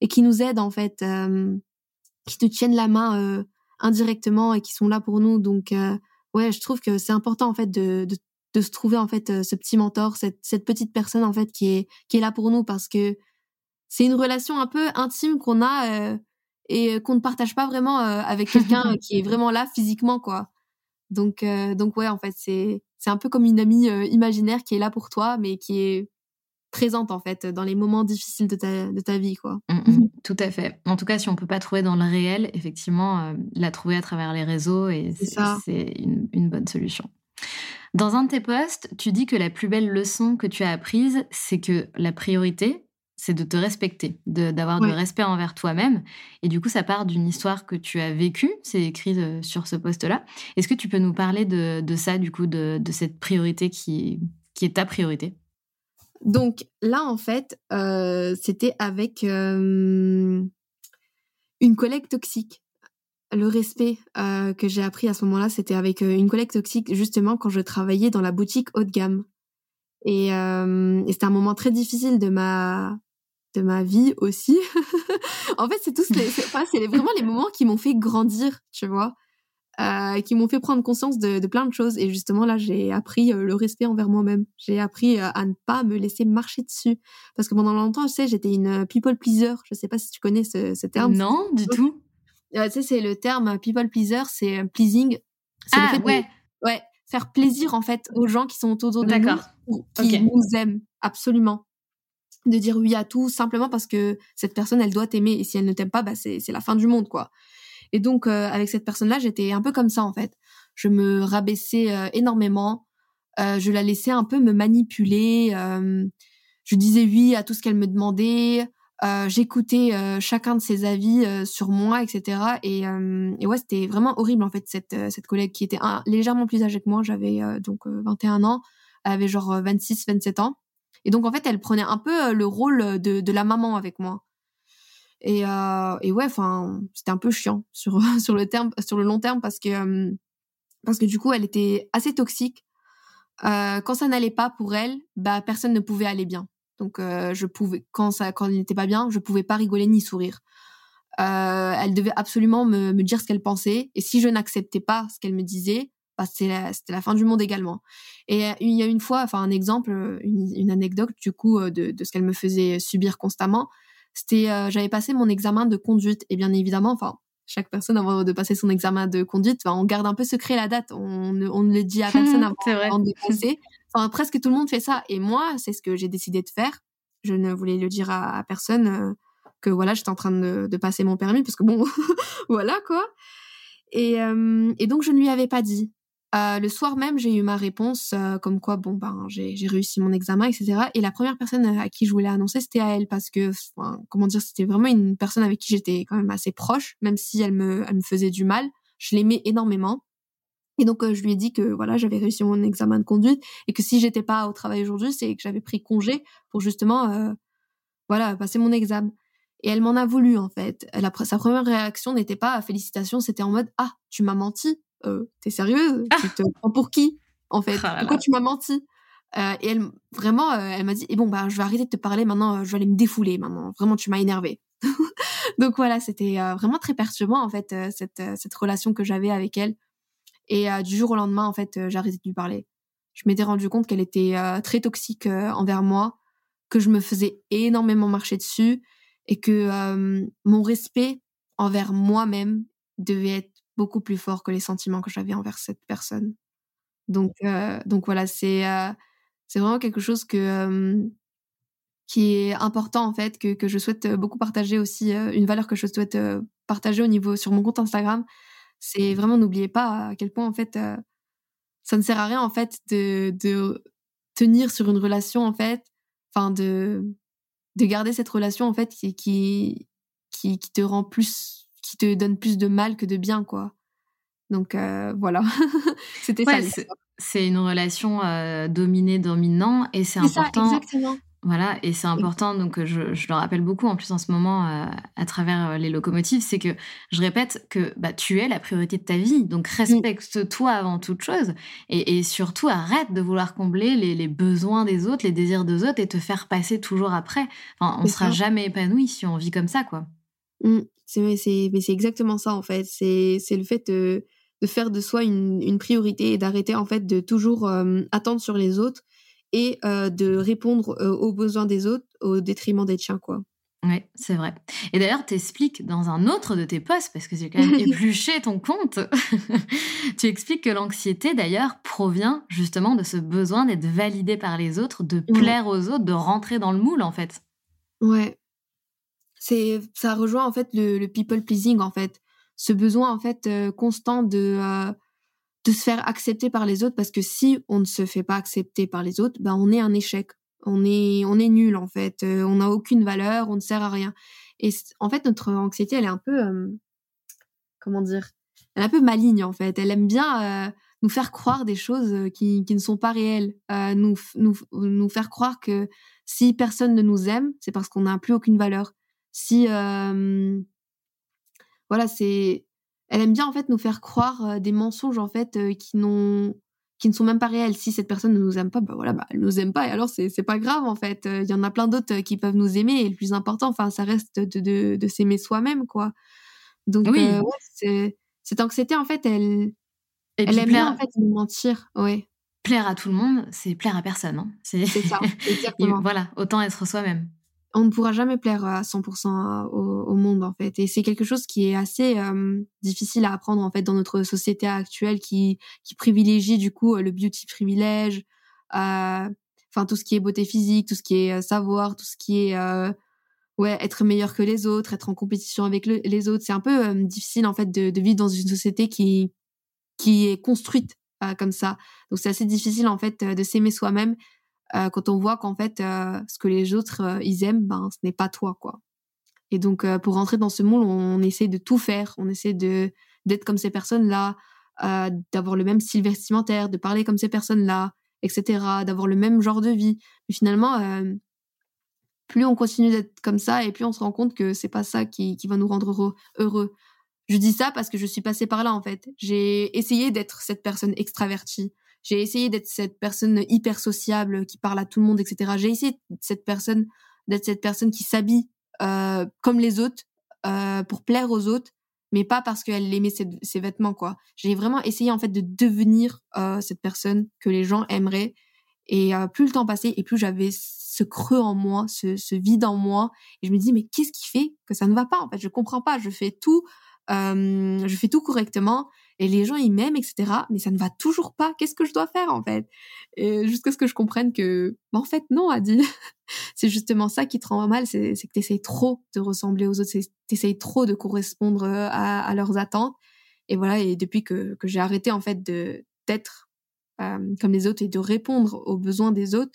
et qui nous aident en fait, euh, qui nous tiennent la main indirectement et qui sont là pour nous. Donc ouais, je trouve que c'est important en fait de, de, de, se trouver en fait ce petit mentor, cette, cette petite personne en fait qui est qui est là pour nous parce que c'est une relation un peu intime qu'on a et qu'on ne partage pas vraiment avec quelqu'un qui est vraiment là physiquement quoi. Donc donc ouais en fait c'est c'est un peu comme une amie imaginaire qui est là pour toi mais qui est présente en fait dans les moments difficiles de ta, de ta vie quoi. Mmh, mmh. tout à fait. En tout cas, si on peut pas trouver dans le réel, effectivement, euh, la trouver à travers les réseaux et c'est une, une, bonne solution. Dans un de tes posts, tu dis que la plus belle leçon que tu as apprise, c'est que la priorité, c'est de te respecter, d'avoir du respect envers toi-même. Et du coup, ça part d'une histoire que tu as vécue, c'est écrit euh, sur ce post-là. Est-ce que tu peux nous parler de, de ça, du coup, de, de cette priorité qui, qui est ta priorité? Donc là, en fait, euh, c'était avec euh, une collègue toxique. Le respect euh, que j'ai appris à ce moment-là, c'était avec une collègue toxique, justement, quand je travaillais dans la boutique haut de gamme. Et, et c'était un moment très difficile de ma de ma vie aussi. en fait, c'est tous les, c'est vraiment les moments qui m'ont fait grandir, tu vois. Euh, qui m'ont fait prendre conscience de, de, plein de choses. Et justement, là, j'ai appris euh, le respect envers moi-même. J'ai appris euh, à ne pas me laisser marcher dessus. Parce que pendant longtemps, tu sais, j'étais une people pleaser. Je sais pas si tu connais ce, ce terme. Non, du tout. tu sais, c'est le terme people pleaser, c'est pleasing. C'est ah, le fait ouais. De, ouais, faire plaisir, en fait, aux gens qui sont autour de nous, qui nous aiment, absolument de dire oui à tout simplement parce que cette personne elle doit t'aimer et si elle ne t'aime pas bah c'est la fin du monde quoi et donc, euh, avec cette personne-là, j'étais un peu comme ça, en fait. Je me rabaissais euh, énormément. Euh, je la laissais un peu me manipuler. je disais oui à tout ce qu'elle me demandait. J'écoutais chacun de ses avis sur moi, etc. Et, ouais, c'était vraiment horrible, en fait, cette, cette collègue qui était légèrement plus âgée que moi. J'avais donc 21 ans. Elle avait genre 26, 27 ans. Et donc, en fait, elle prenait un peu le rôle de, de la maman avec moi. Et, euh, et ouais, enfin, c'était un peu chiant sur le long terme parce que parce que du coup, elle était assez toxique. Euh, quand ça n'allait pas pour elle, bah personne ne pouvait aller bien. Donc euh, je pouvais quand ça quand elle n'était pas bien, je pouvais pas rigoler ni sourire. Euh, elle devait absolument me, me dire ce qu'elle pensait et si je n'acceptais pas ce qu'elle me disait, c'était la, la, fin du monde également. Et euh, il y a une fois, enfin un exemple, une, une anecdote du coup euh, de, de ce qu'elle me faisait subir constamment. C'était euh, j'avais passé mon examen de conduite. Et bien évidemment enfin chaque personne avant de passer son examen de conduite on garde un peu secret la date. On ne, on ne le dit à personne avant, de passer. Enfin presque tout le monde fait ça. Et moi c'est ce que j'ai décidé de faire. Je ne voulais le dire à, personne euh, que voilà j'étais en train de, de, passer mon permis parce que bon voilà quoi. Et, euh, et donc je ne lui avais pas dit euh, le soir même, j'ai eu ma réponse, euh, comme quoi, bon, ben, j'ai réussi mon examen, etc. Et la première personne euh, à qui je voulais annoncer, c'était à elle, parce que, comment dire, c'était vraiment une personne avec qui j'étais quand même assez proche, même si elle me, elle me faisait du mal. Je l'aimais énormément. Et donc, je lui ai dit que, voilà, j'avais réussi mon examen de conduite, et que si j'étais pas au travail aujourd'hui, c'est que j'avais pris congé pour justement, voilà, passer mon examen. Et elle m'en a voulu, en fait. Sa première réaction n'était pas félicitations, c'était en mode, ah, tu m'as menti euh, t'es sérieuse? Ah Tu te prends pour qui en fait? Oh Pourquoi tu m'as menti? Euh, Et elle vraiment, euh, elle m'a dit, et eh bon bah je vais arrêter de te parler maintenant, je vais aller me défouler maintenant. Vraiment, tu m'as énervé. Donc voilà, c'était vraiment très perturbant en fait cette cette relation que j'avais avec elle. Et du jour au lendemain, en fait, j'ai arrêté de lui parler. Je m'étais rendu compte qu'elle était très toxique envers moi, que je me faisais énormément marcher dessus et que mon respect envers moi-même devait être beaucoup plus fort que les sentiments que j'avais envers cette personne. Donc, euh, donc voilà, c'est euh, c'est vraiment quelque chose que qui est important en fait, que, que je souhaite beaucoup partager aussi, euh, une valeur que je souhaite partager au niveau sur mon compte Instagram. C'est vraiment n'oubliez pas à quel point en fait ça ne sert à rien en fait de, de tenir sur une relation en fait, enfin de de garder cette relation en fait qui qui qui, qui te rend plus qui te donne plus de mal que de bien, quoi. Donc euh, voilà, c'était ça. C'est une relation euh, dominée-dominant et c'est important. Voilà, et c'est important, donc je, le rappelle beaucoup en plus en ce moment euh, à travers euh, les locomotives, c'est que je répète que bah, tu es la priorité de ta vie, donc respecte-toi avant toute chose, et, surtout arrête de vouloir combler les, besoins des autres, les désirs des autres, et te faire passer toujours après. on ne sera jamais épanoui si on vit comme ça, quoi. Mmh, c'est exactement ça, en fait. C'est le fait de, faire de soi une, priorité et d'arrêter, en fait, de toujours euh, attendre sur les autres et euh, de répondre euh, aux besoins des autres au détriment des tiens, quoi. Oui, c'est vrai. Et d'ailleurs, tu expliques dans un autre de tes posts, parce que j'ai quand même épluché ton compte, tu expliques que l'anxiété, d'ailleurs, provient justement de ce besoin d'être validé par les autres, de plaire aux autres, de rentrer dans le moule, en fait. Ouais. C'est, ça rejoint, en fait, le, people pleasing, en fait. Ce besoin, en fait, euh, constant de, de se faire accepter par les autres parce que si on ne se fait pas accepter par les autres, ben on est un échec. On est on est nul en fait, euh, on n'a aucune valeur, on ne sert à rien. Et en fait notre anxiété, elle est un peu euh, comment dire Elle est un peu maligne en fait, elle aime bien euh, nous faire croire des choses qui, qui ne sont pas réelles, nous, nous nous faire croire que si personne ne nous aime, c'est parce qu'on n'a plus aucune valeur. Si voilà, c'est elle aime bien en fait nous faire croire des mensonges en fait qui n'ont qui ne sont même pas réels. Si cette personne ne nous aime pas, bah voilà, bah elle nous aime pas et alors c'est c'est pas grave en fait. Euh, il y en a plein d'autres qui peuvent nous aimer et le plus important, enfin ça reste de de, de s'aimer soi-même quoi. Donc oui. c'est cette anxiété en fait, elle elle aime bien en fait nous mentir, ouais. Plaire à tout le monde, c'est plaire à personne. Hein. C'est ça, exactement. voilà, autant être soi-même on ne pourra jamais plaire à 100% au, monde en fait. Et c'est quelque chose qui est assez difficile à apprendre en fait dans notre société actuelle qui qui privilégie du coup le beauty privilège euh, enfin tout ce qui est beauté physique tout ce qui est savoir tout ce qui est ouais être meilleur que les autres être en compétition avec les autres. C'est un peu difficile en fait de, de, vivre dans une société qui qui est construite comme ça. Donc c'est assez difficile en fait de s'aimer soi-même euh, quand on voit qu'en fait euh, ce que les autres euh, ils aiment ben ce n'est pas toi quoi et donc pour rentrer dans ce moule on, essaie de tout faire on essaie de d'être comme ces personnes là d'avoir le même style vestimentaire de parler comme ces personnes là etc d'avoir le même genre de vie mais finalement plus on continue d'être comme ça et plus on se rend compte que c'est pas ça qui, qui va nous rendre heureux, heureux. Je dis ça parce que je suis passée par là en fait. J'ai essayé d'être cette personne extravertie. J'ai essayé d'être cette personne hyper sociable qui parle à tout le monde, etc. J'ai essayé d'être cette personne, d'être cette personne qui s'habille euh, comme les autres euh, pour plaire aux autres, mais pas parce qu'elle aimait ses, vêtements, quoi. J'ai vraiment essayé en fait de devenir euh, cette personne que les gens aimeraient. Et euh, plus le temps passait, et plus j'avais ce creux en moi, ce, ce, vide en moi. Et je me dis, mais qu'est-ce qui fait que ça ne va pas En fait, je comprends pas. Je fais tout, euh, je fais tout correctement et les gens ils m'aiment etc mais ça ne va toujours pas. Qu'est-ce que je dois faire en fait? Jusqu'à ce que je comprenne que bah, en fait non Adi. C'est justement ça qui te rend mal c'est que tu essayes trop de ressembler aux autres tu essayes trop de correspondre euh, à, à, leurs attentes. Et voilà et depuis que, que j'ai arrêté en fait de d'être euh, comme les autres et de répondre aux besoins des autres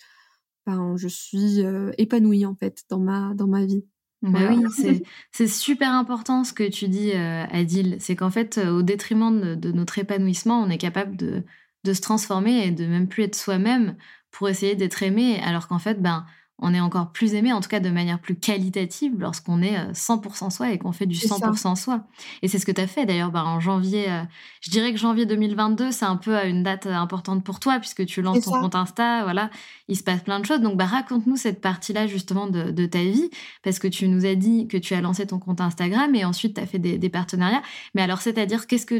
ben je suis euh, épanouie en fait dans ma dans ma vie bah oui, c'est super important ce que tu dis, euh, Adil. C'est qu'en fait, euh, au détriment de, notre épanouissement, on est capable de, de se transformer et de même plus être soi-même pour essayer d'être aimé, alors qu'en fait, ben, on est encore plus aimé, en tout cas de manière plus qualitative, lorsqu'on est 100% euh, soi et qu'on fait du 100% soi. Et c'est ce que tu as fait d'ailleurs bah, en janvier. Euh, je dirais que janvier 2022, c'est un peu une date importante pour toi, puisque tu lances ton compte Insta. Voilà, il se passe plein de choses. Donc, bah, raconte-nous cette partie-là justement de, ta vie, parce que tu nous as dit que tu as lancé ton compte Instagram et ensuite tu as fait des, partenariats. Mais alors, c'est-à-dire, qu'est-ce que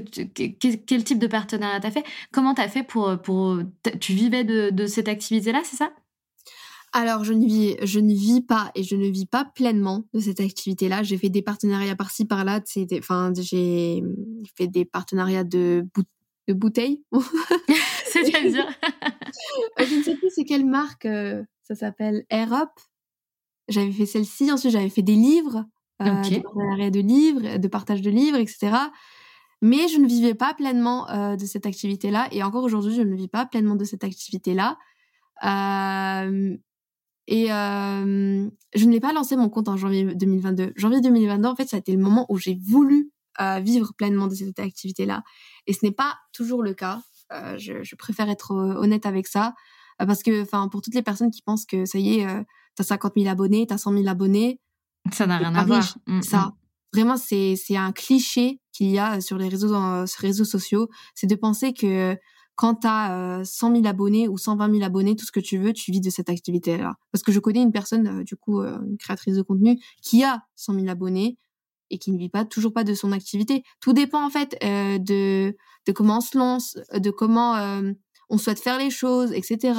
quel type de partenariat tu as fait? Comment tu as fait pour. pour tu vivais de, de cette activité-là, c'est ça? Alors, je ne vis, je ne vis pas et je ne vis pas pleinement de cette activité-là. J'ai fait des partenariats par-ci par-là. Enfin, j'ai fait des partenariats de, de bouteilles. C'est-à-dire euh, Je ne sais plus c'est quelle marque. Euh, ça s'appelle Air Up. J'avais fait celle-ci. Ensuite, j'avais fait des livres, euh, des partenariats de livres, de partage de livres, etc. Mais je ne vivais pas pleinement de cette activité-là. Et encore aujourd'hui, je ne vis pas pleinement de cette activité-là. Euh, et euh, je ne l'ai pas lancé mon compte en janvier 2022. Janvier 2022, en fait, ça a été le moment où j'ai voulu euh, vivre pleinement de cette activité-là. Et ce n'est pas toujours le cas. Euh, je, je, préfère être honnête avec ça. parce que, enfin, pour toutes les personnes qui pensent que ça y est, t'as 50 000 abonnés, t'as 100 000 abonnés. Ça n'a rien à voir. Mm, ça, mm. vraiment, c'est c'est un cliché qu'il y a sur les réseaux sur les réseaux sociaux, c'est de penser que quand tu as 100 000 abonnés ou 120 000 abonnés, tout ce que tu veux, tu vis de cette activité-là. Parce que je connais une personne, euh, du coup, euh, une créatrice de contenu, qui a 100 000 abonnés et qui ne vit pas toujours pas de son activité. Tout dépend en fait euh, de de comment on se lance, de comment on souhaite faire les choses, etc.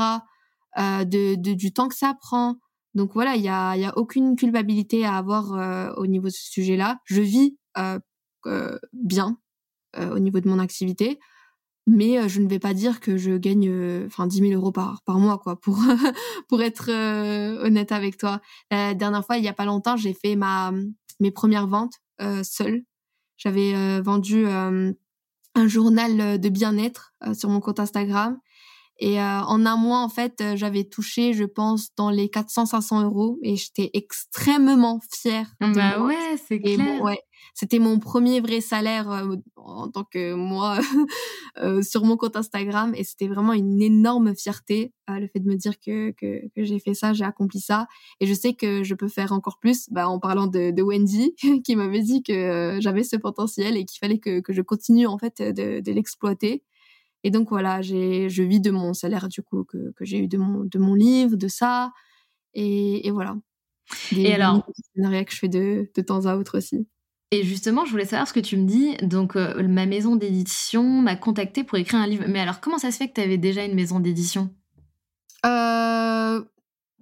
de, de, du temps que ça prend. Donc voilà, il y a, y a aucune culpabilité à avoir au niveau de ce sujet-là. Je vis bien au niveau de mon activité mais euh, je ne vais pas dire que je gagne euh, enfin 10 000 euros par par mois quoi pour pour être euh, honnête avec toi. La dernière fois il y a pas longtemps j'ai fait ma mes premières ventes seule. J'avais vendu un journal de bien-être sur mon compte Instagram. Et en un mois en fait j'avais touché je pense dans les 400-500 euros. Et j'étais extrêmement fière bah ouais c'est clair. ouais c'était mon premier vrai salaire euh, en tant que moi euh, sur mon compte Instagram et c'était vraiment une énorme fierté euh, le fait de me dire que, que, que j'ai fait ça, j'ai accompli ça et je sais que je peux faire encore plus bah, en parlant de, de Wendy qui m'avait dit que j'avais ce potentiel et qu'il fallait que, que je continue en fait de, de l'exploiter. Et donc voilà, j'ai, je vis de mon salaire du coup que, que j'ai eu de mon, de mon livre, de ça. Et, et voilà. Des, et alors, que je fais de, de temps à autre aussi. Et justement, je voulais savoir ce que tu me dis. Donc, euh, ma maison d'édition m'a contacté pour écrire un livre. Mais alors, comment ça se fait que tu avais déjà une maison d'édition? Euh,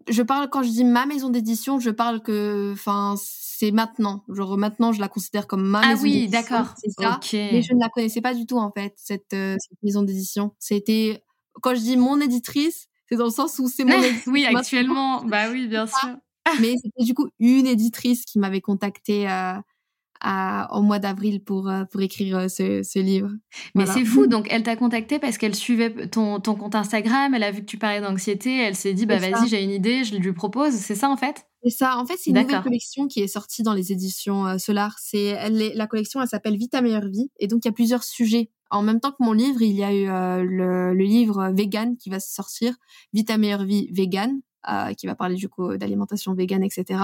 Je parle, quand je dis ma maison d'édition, je parle que, enfin, c'est maintenant. Genre, maintenant, je la considère comme ma ah maison d'édition. Ah oui, d'accord. C'est ça. Mais je ne la connaissais pas du tout, en fait, cette, euh, cette maison d'édition. C'était, quand je dis mon éditrice, c'est dans le sens où c'est mon éditrice. oui, actuellement. Bah oui, bien sûr. Mais c'était du coup une éditrice qui m'avait contacté au mois d'avril pour, euh, pour écrire euh, ce, ce livre. Mais c'est fou, donc elle t'a contacté parce qu'elle suivait ton, ton compte Instagram, elle a vu que tu parlais d'anxiété, elle s'est dit, bah vas-y, j'ai une idée, je lui propose, c'est ça en fait? C'est ça. En fait, c'est une nouvelle collection qui est sortie dans les éditions euh, Solar. C'est la collection, elle s'appelle Vita meilleure vie, et donc il y a plusieurs sujets. En même temps que mon livre, il y a eu le, le, livre vegan qui va sortir, Vita meilleure vie vegan, qui va parler du coup d'alimentation vegan, etc.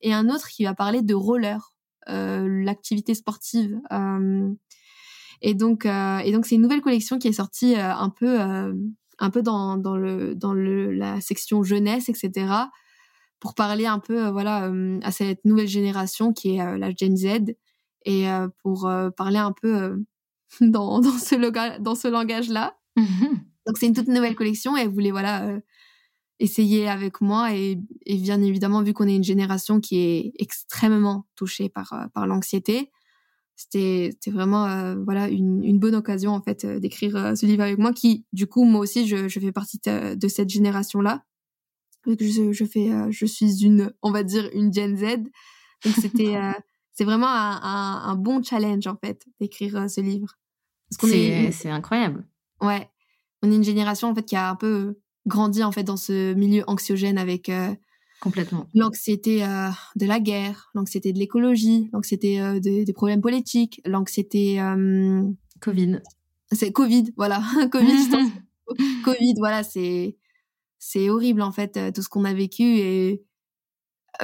Et un autre qui va parler de roller. Euh, l'activité sportive. Euh, et donc, euh, et donc c'est une nouvelle collection qui est sortie un peu, un peu dans, dans le dans le la section jeunesse, etc. Pour parler un peu, voilà, à cette nouvelle génération qui est la Gen Z et pour parler un peu dans, dans ce, dans ce langage-là. Mmh donc c'est une toute nouvelle collection et elle voulait voilà essayer avec moi et, et bien évidemment vu qu'on est une génération qui est extrêmement touchée par euh, par l'anxiété c'était c'était vraiment euh, voilà une, une bonne occasion en fait euh, d'écrire ce livre avec moi qui du coup moi aussi je, je fais partie de, cette génération là je, je fais je suis une on va dire une Gen Z. Donc c'était c'est vraiment un, un, un, bon challenge en fait d'écrire ce livre. C'est c'est incroyable. Ouais. On est une génération en fait qui a un peu grandi en fait dans ce milieu anxiogène avec euh, complètement l'anxiété euh, de la guerre, l'anxiété de l'écologie, l'anxiété euh, des, des, problèmes politiques, l'anxiété Covid. C'est Covid, voilà, Covid. Covid, voilà, c'est c'est horrible en fait tout ce qu'on a vécu et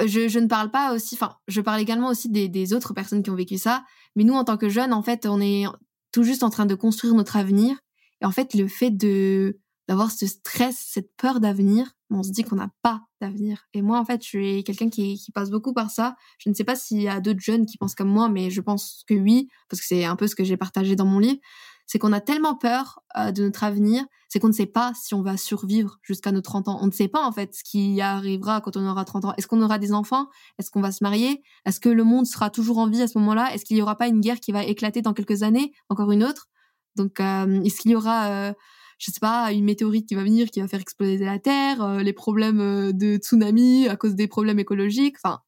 je, je ne parle pas aussi, enfin, je parle également aussi des, des autres personnes qui ont vécu ça, mais nous en tant que jeunes, en fait, on est tout juste en train de construire notre avenir et en fait, le fait de d'avoir ce stress, cette peur d'avenir, on se dit qu'on n'a pas d'avenir. Et moi, en fait, je suis quelqu'un qui, passe beaucoup par ça. Je ne sais pas s'il y a d'autres jeunes qui pensent comme moi, mais je pense que oui, parce que c'est un peu ce que j'ai partagé dans mon livre. C'est qu'on a tellement peur euh, de notre avenir, c'est qu'on ne sait pas si on va survivre jusqu'à nos 30 ans. On ne sait pas, en fait, ce qui arrivera quand on aura 30 ans. Est-ce qu'on aura des enfants? Est-ce qu'on va se marier? Est-ce que le monde sera toujours en vie à ce moment-là? Est-ce qu'il n'y aura pas une guerre qui va éclater dans quelques années? Encore une autre Donc, euh, est-ce qu'il y aura... Euh, je sais pas, une météorite qui va venir, qui va faire exploser la Terre, euh, les problèmes euh, de tsunami à cause des problèmes écologiques. Enfin,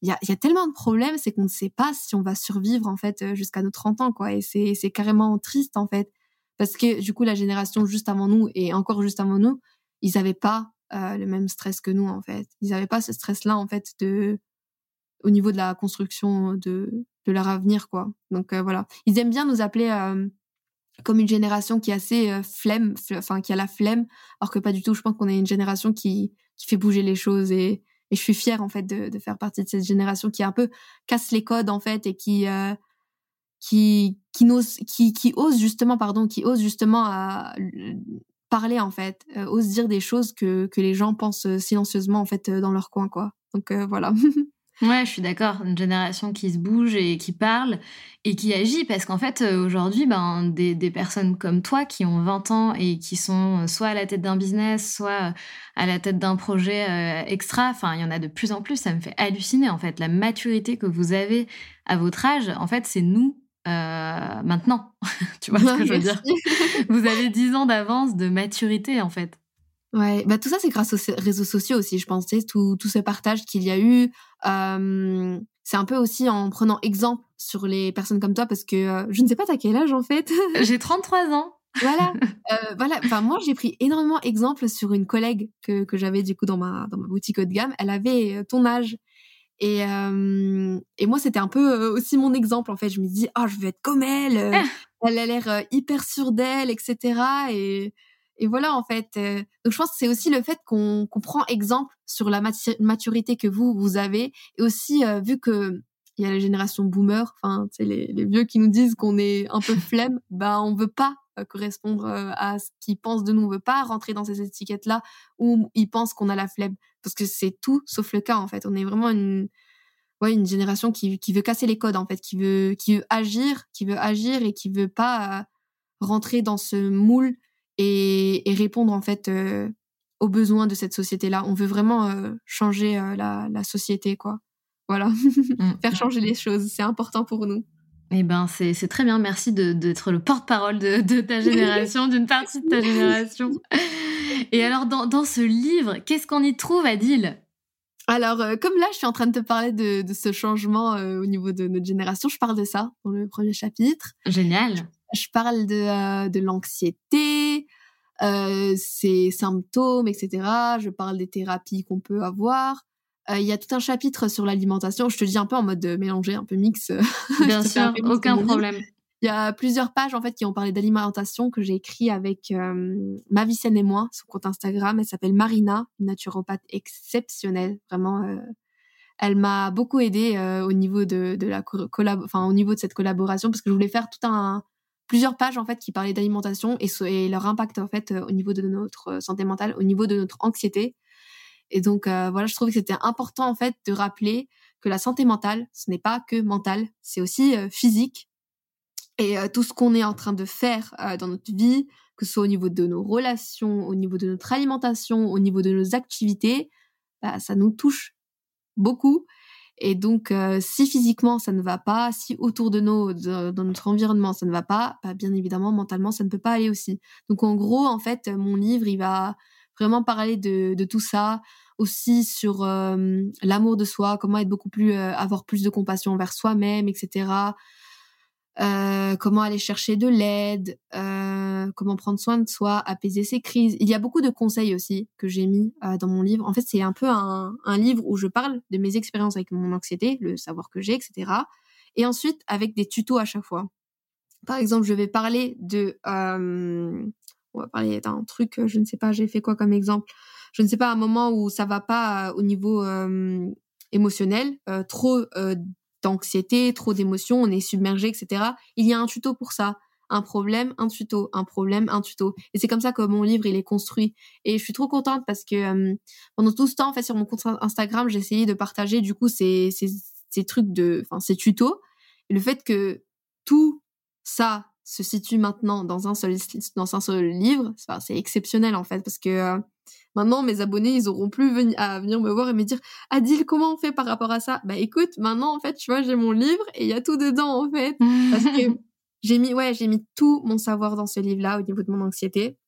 il y a, tellement de problèmes, c'est qu'on ne sait pas si on va survivre en fait euh, jusqu'à nos 30 ans, quoi. Et c'est, carrément triste en fait, parce que du coup la génération juste avant nous et encore juste avant nous, ils n'avaient pas le même stress que nous en fait. Ils n'avaient pas ce stress-là en fait de au niveau de la construction de leur avenir quoi. Donc voilà, ils aiment bien nous appeler comme une génération qui est assez euh, flemme, enfin qui a la flemme, alors que pas du tout. Je pense qu'on est une génération qui qui fait bouger les choses et et je suis fière en fait de, de, faire partie de cette génération qui un peu casse les codes en fait et qui qui qui n'ose qui qui ose justement pardon qui ose justement à parler en fait ose dire des choses que que les gens pensent silencieusement en fait dans leur coin quoi donc voilà Ouais, je suis d'accord. Une génération qui se bouge et qui parle et qui agit parce qu'en fait, euh, aujourd'hui, ben, des, des, personnes comme toi qui ont 20 ans et qui sont euh, soit à la tête d'un business, soit euh, à la tête d'un projet extra, enfin, il y en a de plus en plus. Ça me fait halluciner, en fait. La maturité que vous avez à votre âge, en fait, c'est nous maintenant. tu vois ce que je veux dire? Vous avez 10 ans d'avance de maturité, en fait. Ouais, bah tout ça c'est grâce aux réseaux sociaux aussi, je pense, tout, tout ce partage qu'il y a eu. Euh, c'est un peu aussi en prenant exemple sur les personnes comme toi parce que euh, je ne sais pas t'as quel âge en fait? J'ai 33 ans. Voilà, euh, voilà. Enfin moi j'ai pris énormément exemple sur une collègue que, que j'avais du coup dans ma dans ma boutique haut de gamme. Elle avait euh, ton âge et euh, et moi c'était un peu euh, aussi mon exemple en fait. Je me dis ah oh, je veux être comme elle. elle a l'air hyper sûre d'elle etc. Et et voilà, en fait. Euh, donc, je pense que c'est aussi le fait qu'on prend exemple sur la maturité que vous, vous avez. Et aussi, euh, vu que il y a la génération boomer, enfin, c'est les, les vieux qui nous disent qu'on est un peu flemme, bah, on veut pas euh, correspondre à ce qu'ils pensent de nous. On veut pas rentrer dans ces étiquettes-là où ils pensent qu'on a la flemme. Parce que c'est tout sauf le cas, en fait. On est vraiment une, ouais, une génération qui, qui veut casser les codes, en fait, qui veut, qui veut agir, qui veut agir et qui veut pas rentrer dans ce moule et, et répondre en fait euh, aux besoins de cette société-là. On veut vraiment euh, changer euh, la, la, société, quoi. Voilà, mmh. faire changer les choses, c'est important pour nous. Eh ben, c'est très bien. Merci d'être le porte-parole de, de, ta génération, d'une partie de ta génération. Et alors, dans, dans ce livre, qu'est-ce qu'on y trouve, Adil? Alors, comme là, je suis en train de te parler de, de ce changement au niveau de notre génération, je parle de ça dans le premier chapitre. Génial. Je parle de, de l'anxiété, euh, ses symptômes, etc. Je parle des thérapies qu'on peut avoir. Euh, il y a tout un chapitre sur l'alimentation. Je te dis un peu en mode mélangé, un peu mix. Bien sûr, aucun problème. Il y a plusieurs pages en fait qui ont parlé d'alimentation que j'ai écrit avec euh, Mavicenne et moi, son compte Instagram. Elle s'appelle Marina, une naturopathe exceptionnelle, vraiment. Euh, elle m'a beaucoup aidée au niveau de, de la collab enfin au niveau de cette collaboration parce que je voulais faire tout un plusieurs pages en fait qui parlaient d'alimentation et, leur impact en fait euh, au niveau de notre euh, santé mentale, au niveau de notre anxiété. Et donc euh, voilà, je trouvais que c'était important en fait de rappeler que la santé mentale, ce n'est pas que mental, c'est aussi physique. Et tout ce qu'on est en train de faire dans notre vie, que ce soit au niveau de nos relations, au niveau de notre alimentation, au niveau de nos activités, bah, ça nous touche beaucoup. Et donc, euh, si physiquement ça ne va pas, si autour de nous, dans notre environnement ça ne va pas, bah, bien évidemment mentalement ça ne peut pas aller aussi. Donc en gros, en fait, mon livre il va vraiment parler de, de tout ça, aussi sur euh, l'amour de soi, comment être beaucoup plus, euh, avoir plus de compassion envers soi-même, etc. Euh, comment aller chercher de l'aide, euh, comment prendre soin de soi, apaiser ses crises. Il y a beaucoup de conseils aussi que j'ai mis euh, dans mon livre. En fait, c'est un peu un, un, livre où je parle de mes expériences avec mon anxiété, le savoir que j'ai, etc. Et ensuite, avec des tutos à chaque fois. Par exemple, je vais parler de... Euh, on va parler d'un truc, je ne sais pas, j'ai fait quoi comme exemple Je ne sais pas, un moment où ça va pas au niveau émotionnel, trop d'anxiété, trop d'émotions, on est submergé, etc. Il y a un tuto pour ça. Un problème, un tuto, un problème, un tuto. Et c'est comme ça que mon livre, il est construit. Et je suis trop contente parce que euh, pendant tout ce temps, en fait, sur mon compte Instagram, j'ai essayé de partager, du coup, ces, ces, ces trucs de, enfin, ces tutos. Et le fait que tout ça se situe maintenant dans un seul, dans un seul livre, c'est exceptionnel, en fait, parce que euh, Maintenant, mes abonnés, ils auront plus à venir me voir et me dire Adil, comment on fait par rapport à ça? Bah écoute, maintenant, en fait, tu vois, j'ai mon livre et il y a tout dedans, en fait. Parce que j'ai mis, ouais, j'ai mis tout mon savoir dans ce livre-là au niveau de mon anxiété.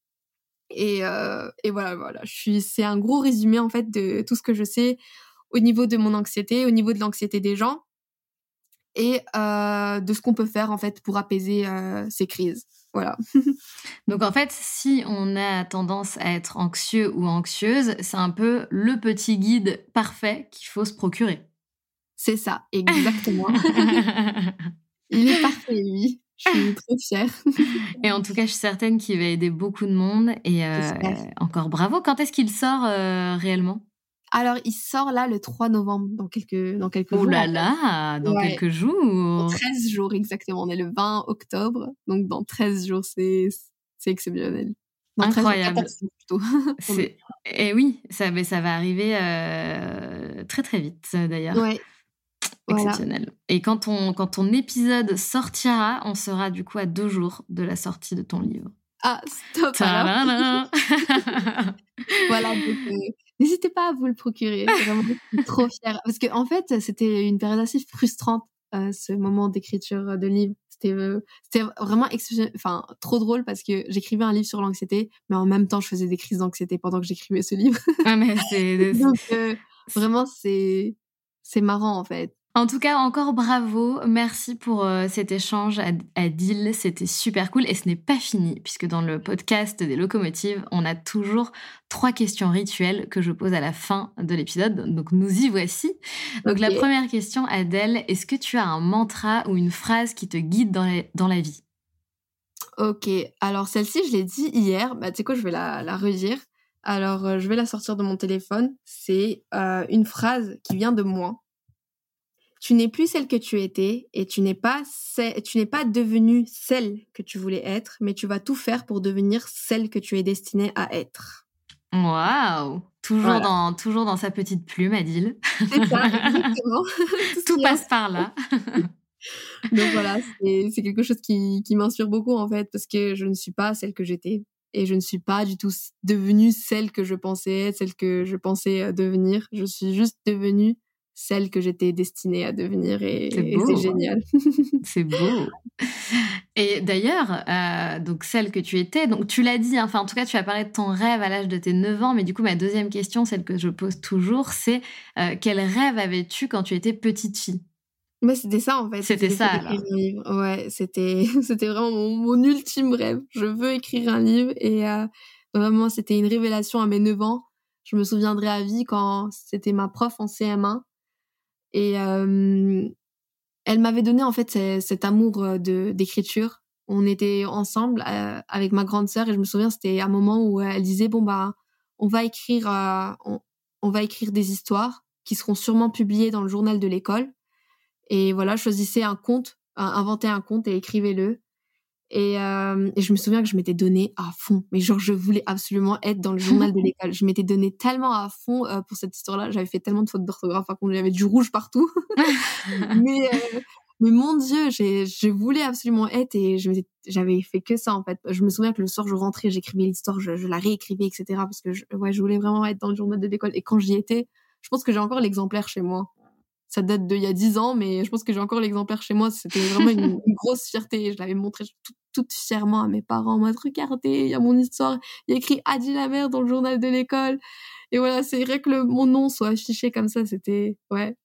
Et, euh, et voilà, voilà. Je suis, c'est un gros résumé, en fait, de tout ce que je sais au niveau de mon anxiété, au niveau de l'anxiété des gens et euh, de ce qu'on peut faire, en fait, pour apaiser euh, ces crises. Voilà. Donc en fait, si on a tendance à être anxieux ou anxieuse, c'est un peu le petit guide parfait qu'il faut se procurer. C'est ça, exactement. Il est parfait, oui. Je suis très fière. et en tout cas, je suis certaine qu'il va aider beaucoup de monde. Et euh, encore bravo. Quand est-ce qu'il sort euh, réellement? Alors, il sort là le 3 novembre, dans quelques, dans quelques oh jours. Oh là là, dans quelques jours. Dans 13 jours exactement. On est le 20 octobre, donc dans 13 jours, c'est exceptionnel. Incroyable. et eh oui, ça, mais ça va arriver euh, très très vite d'ailleurs. Ouais. Exceptionnel. Et quand, ton quand ton épisode sortira, on sera du coup à deux jours de la sortie de ton livre. Ah, stop Voilà, donc euh, n'hésitez pas à vous le procurer. C'est vraiment trop fière. Parce qu'en en fait, c'était une période assez frustrante, euh, ce moment d'écriture de livre. C'était euh, c'était vraiment enfin trop drôle parce que j'écrivais un livre sur l'anxiété, mais en même temps, je faisais des crises d'anxiété pendant que j'écrivais ce livre. Ah, mais c'est... donc, vraiment, c'est c'est marrant en fait. En tout cas, encore bravo. Merci pour euh, cet échange, Adil. C'était super cool. Et ce n'est pas fini, puisque dans le podcast des locomotives, on a toujours trois questions rituelles que je pose à la fin de l'épisode. Donc, nous y voici. Donc, la première question, Adèle, est-ce que tu as un mantra ou une phrase qui te guide dans la, dans la vie? Ok. Alors, celle-ci, je l'ai dit hier. Bah, tu sais quoi, je vais la, la redire. Alors, euh, je vais la sortir de mon téléphone. C'est euh, une phrase qui vient de moi tu n'es plus celle que tu étais et tu n'es pas tu n'es pas devenue celle que tu voulais être, mais tu vas tout faire pour devenir celle que tu es destinée à être. Waouh Toujours dans toujours dans sa petite plume, Adil. C'est ça, exactement. tout passe par là. Donc voilà, c'est quelque chose qui, qui m'inspire beaucoup en fait, parce que je ne suis pas celle que j'étais et je ne suis pas du tout devenue celle que je pensais être, celle que je pensais euh, devenir. Je suis juste devenue celle que j'étais destinée à devenir et c'est génial. c'est beau. Et d'ailleurs, euh, donc celle que tu étais, donc tu l'as dit, hein, enfin en tout cas tu as parlé de ton rêve à l'âge de tes 9 ans, mais du coup ma deuxième question, celle que je pose toujours, c'est euh, quel rêve avais-tu quand tu étais petite fille? Mais c'était ça en fait. C'était ça. Alors. Ouais, c'était c'était vraiment mon, ultime rêve. Je veux écrire un livre et euh, vraiment c'était une révélation à mes 9 ans. Je me souviendrai à vie quand c'était ma prof en CM1 et elle m'avait donné en fait cet amour de d'écriture. On était ensemble avec ma grande sœur et je me souviens c'était un moment où elle disait bon bah on va écrire on, va écrire des histoires qui seront sûrement publiées dans le journal de l'école. Et voilà, choisissez un conte, inventez un conte et écrivez-le. Et, euh, et, je me souviens que je m'étais donné à fond. Mais genre, je voulais absolument être dans le journal de l'école. Je m'étais donné tellement à fond euh, pour cette histoire-là. J'avais fait tellement de fautes d'orthographe. Par contre, j'avais du rouge partout. mais, euh, mais mon Dieu, je voulais absolument être et j'avais fait que ça, en fait. Je me souviens que le soir, je rentrais, j'écrivais l'histoire, je, je, la réécrivais, etc. Parce que je, ouais, je voulais vraiment être dans le journal de l'école. Et quand j'y étais, je pense que j'ai encore l'exemplaire chez moi ça date d'il y a dix ans, mais je pense que j'ai encore l'exemplaire chez moi. C'était vraiment une, grosse fierté. Je l'avais montré toute fièrement à mes parents en mode regardez, il y a mon histoire, il y a écrit Adi la mère dans le journal de l'école. Et voilà, c'est vrai que le, mon nom soit affiché comme ça, c'était ouais.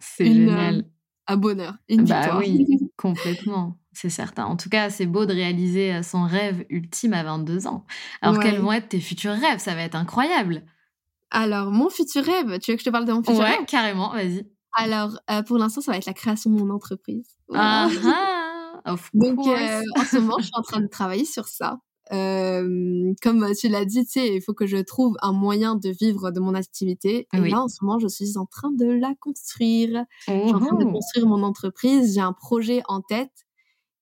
C'est génial. Euh, un bonheur, une bah oui, complètement. C'est certain. En tout cas, c'est beau de réaliser euh, son rêve ultime à 22 ans. Alors, quels vont être tes futurs rêves? Ça va être incroyable. Alors, mon futur rêve, tu veux que je te parle de mon futur rêve? Ouais, carrément, vas-y. Alors, euh, pour l'instant, ça va être la création de mon entreprise. Ah, ah Donc, euh, en ce moment, je suis en train de travailler sur ça. Euh, comme tu l'as dit, tu sais, il faut que je trouve un moyen de vivre de mon activité. Et là, en ce moment, je suis en train de la construire. Je suis en train de construire mon entreprise. J'ai un projet en tête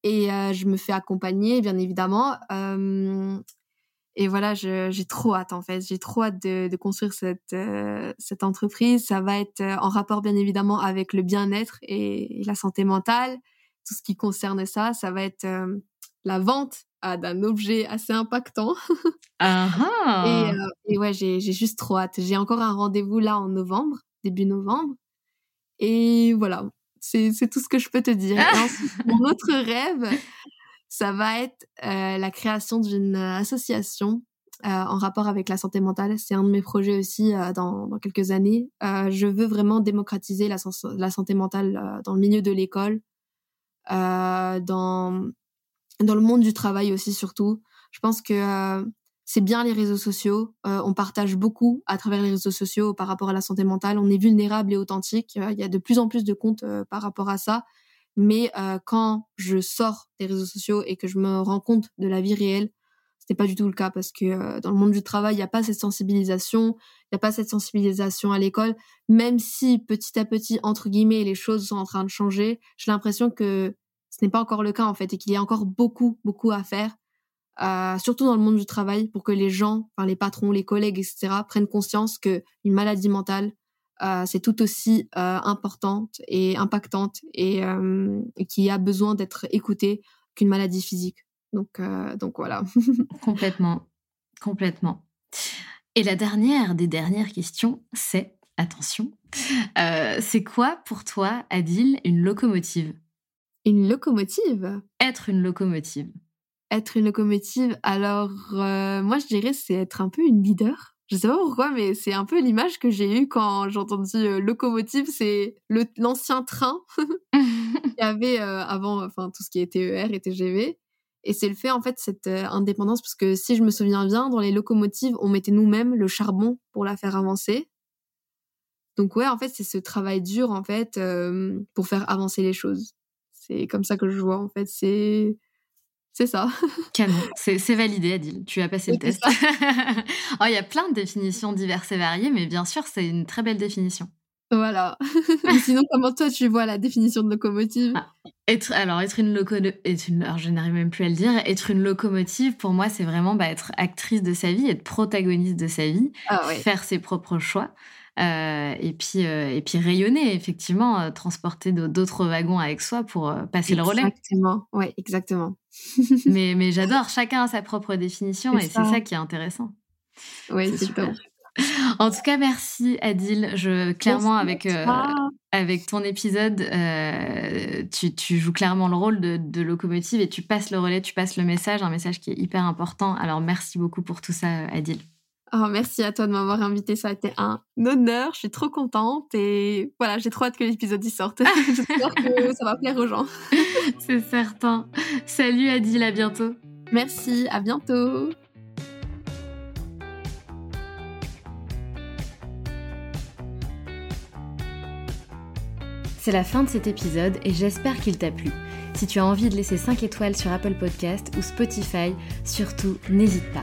et je me fais accompagner, bien évidemment. Et voilà, j'ai trop hâte en fait. J'ai trop hâte de, de construire cette, euh, cette entreprise. Ça va être euh, en rapport bien évidemment avec le bien-être et, la santé mentale, tout ce qui concerne ça. Ça va être euh, la vente d'un objet assez impactant. Ah et, et, ouais, j'ai juste trop hâte. J'ai encore un rendez-vous là en novembre, début novembre. Et voilà, c'est tout ce que je peux te dire. mon autre rêve, ça va être euh, la création d'une euh, association euh, en rapport avec la santé mentale. C'est un de mes projets aussi dans, dans, quelques années. je veux vraiment démocratiser la, la santé mentale dans le milieu de l'école, dans, dans le monde du travail aussi surtout. Je pense que c'est bien les réseaux sociaux. on partage beaucoup à travers les réseaux sociaux par rapport à la santé mentale. On est vulnérable et authentique. Il y a de plus en plus de comptes par rapport à ça. Mais euh, quand je sors des réseaux sociaux et que je me rends compte de la vie réelle, c'était pas du tout le cas parce que euh, dans le monde du travail, il n'y a pas cette sensibilisation, il n'y a pas cette sensibilisation à l'école, même si petit à petit, entre guillemets, les choses sont en train de changer. J'ai l'impression que ce n'est pas encore le cas en fait et qu'il y a encore beaucoup, beaucoup à faire, euh, surtout dans le monde du travail, pour que les gens, enfin les patrons, les collègues, etc., prennent conscience que une maladie mentale, euh, c'est tout aussi euh, importante et impactante et, euh, et qui a besoin d'être écoutée qu'une maladie physique. Donc, donc voilà. complètement, complètement. Et la dernière des dernières questions, c'est attention, c'est quoi pour toi, Adil, une locomotive? Une locomotive? Être une locomotive. Être une locomotive, alors moi je dirais c'est être un peu une leader. Je sais pas pourquoi, mais c'est un peu l'image que j'ai eue quand j'ai entendu euh, locomotive. C'est l'ancien train qu'il y avait euh, avant, enfin tout ce qui est TER et TGV. Et c'est le fait en fait cette euh, indépendance parce que si je me souviens bien, dans les locomotives, on mettait nous-mêmes le charbon pour la faire avancer. Donc ouais, en fait c'est ce travail dur en fait pour faire avancer les choses. C'est comme ça que je vois en fait. C'est c'est ça. Canon, c'est validé, Adil. Tu as passé le test. Oh, Il y a plein de définitions diverses et variées, mais bien sûr, c'est une très belle définition. Voilà. Mais sinon, comment toi tu vois la définition de locomotive? Ah. Être, alors, être une locomotive, je n'arrive même plus à le dire, être une locomotive, pour moi, c'est vraiment bah, être actrice de sa vie, être protagoniste de sa vie, Ah ouais. faire ses propres choix, et, puis, euh, et puis rayonner, effectivement, euh, transporter d'au- d'autres wagons avec soi pour euh, passer le relais. Exactement. Ouais, exactement. Mais, mais j'adore, chacun a sa propre définition, et c'est ça. qui est intéressant. Ouais, C'est super. En tout cas, merci Adil. Je, clairement, Merci avec, euh, avec ton épisode, euh, tu, tu joues clairement le rôle de, de locomotive et tu passes le relais, tu passes le message, un message qui est hyper important. Alors, merci beaucoup pour tout ça, Adil. Oh, merci à toi de m'avoir invité. Ça a été un honneur. Je suis trop contente et voilà, j'ai trop hâte que l'épisode y sorte. J'espère que ça va plaire aux gens. C'est certain. Salut Adil, à bientôt. Merci, à bientôt. C'est la fin de cet épisode et j'espère qu'il t'a plu. Si tu as envie de laisser 5 étoiles sur Apple Podcast ou Spotify, surtout n'hésite pas.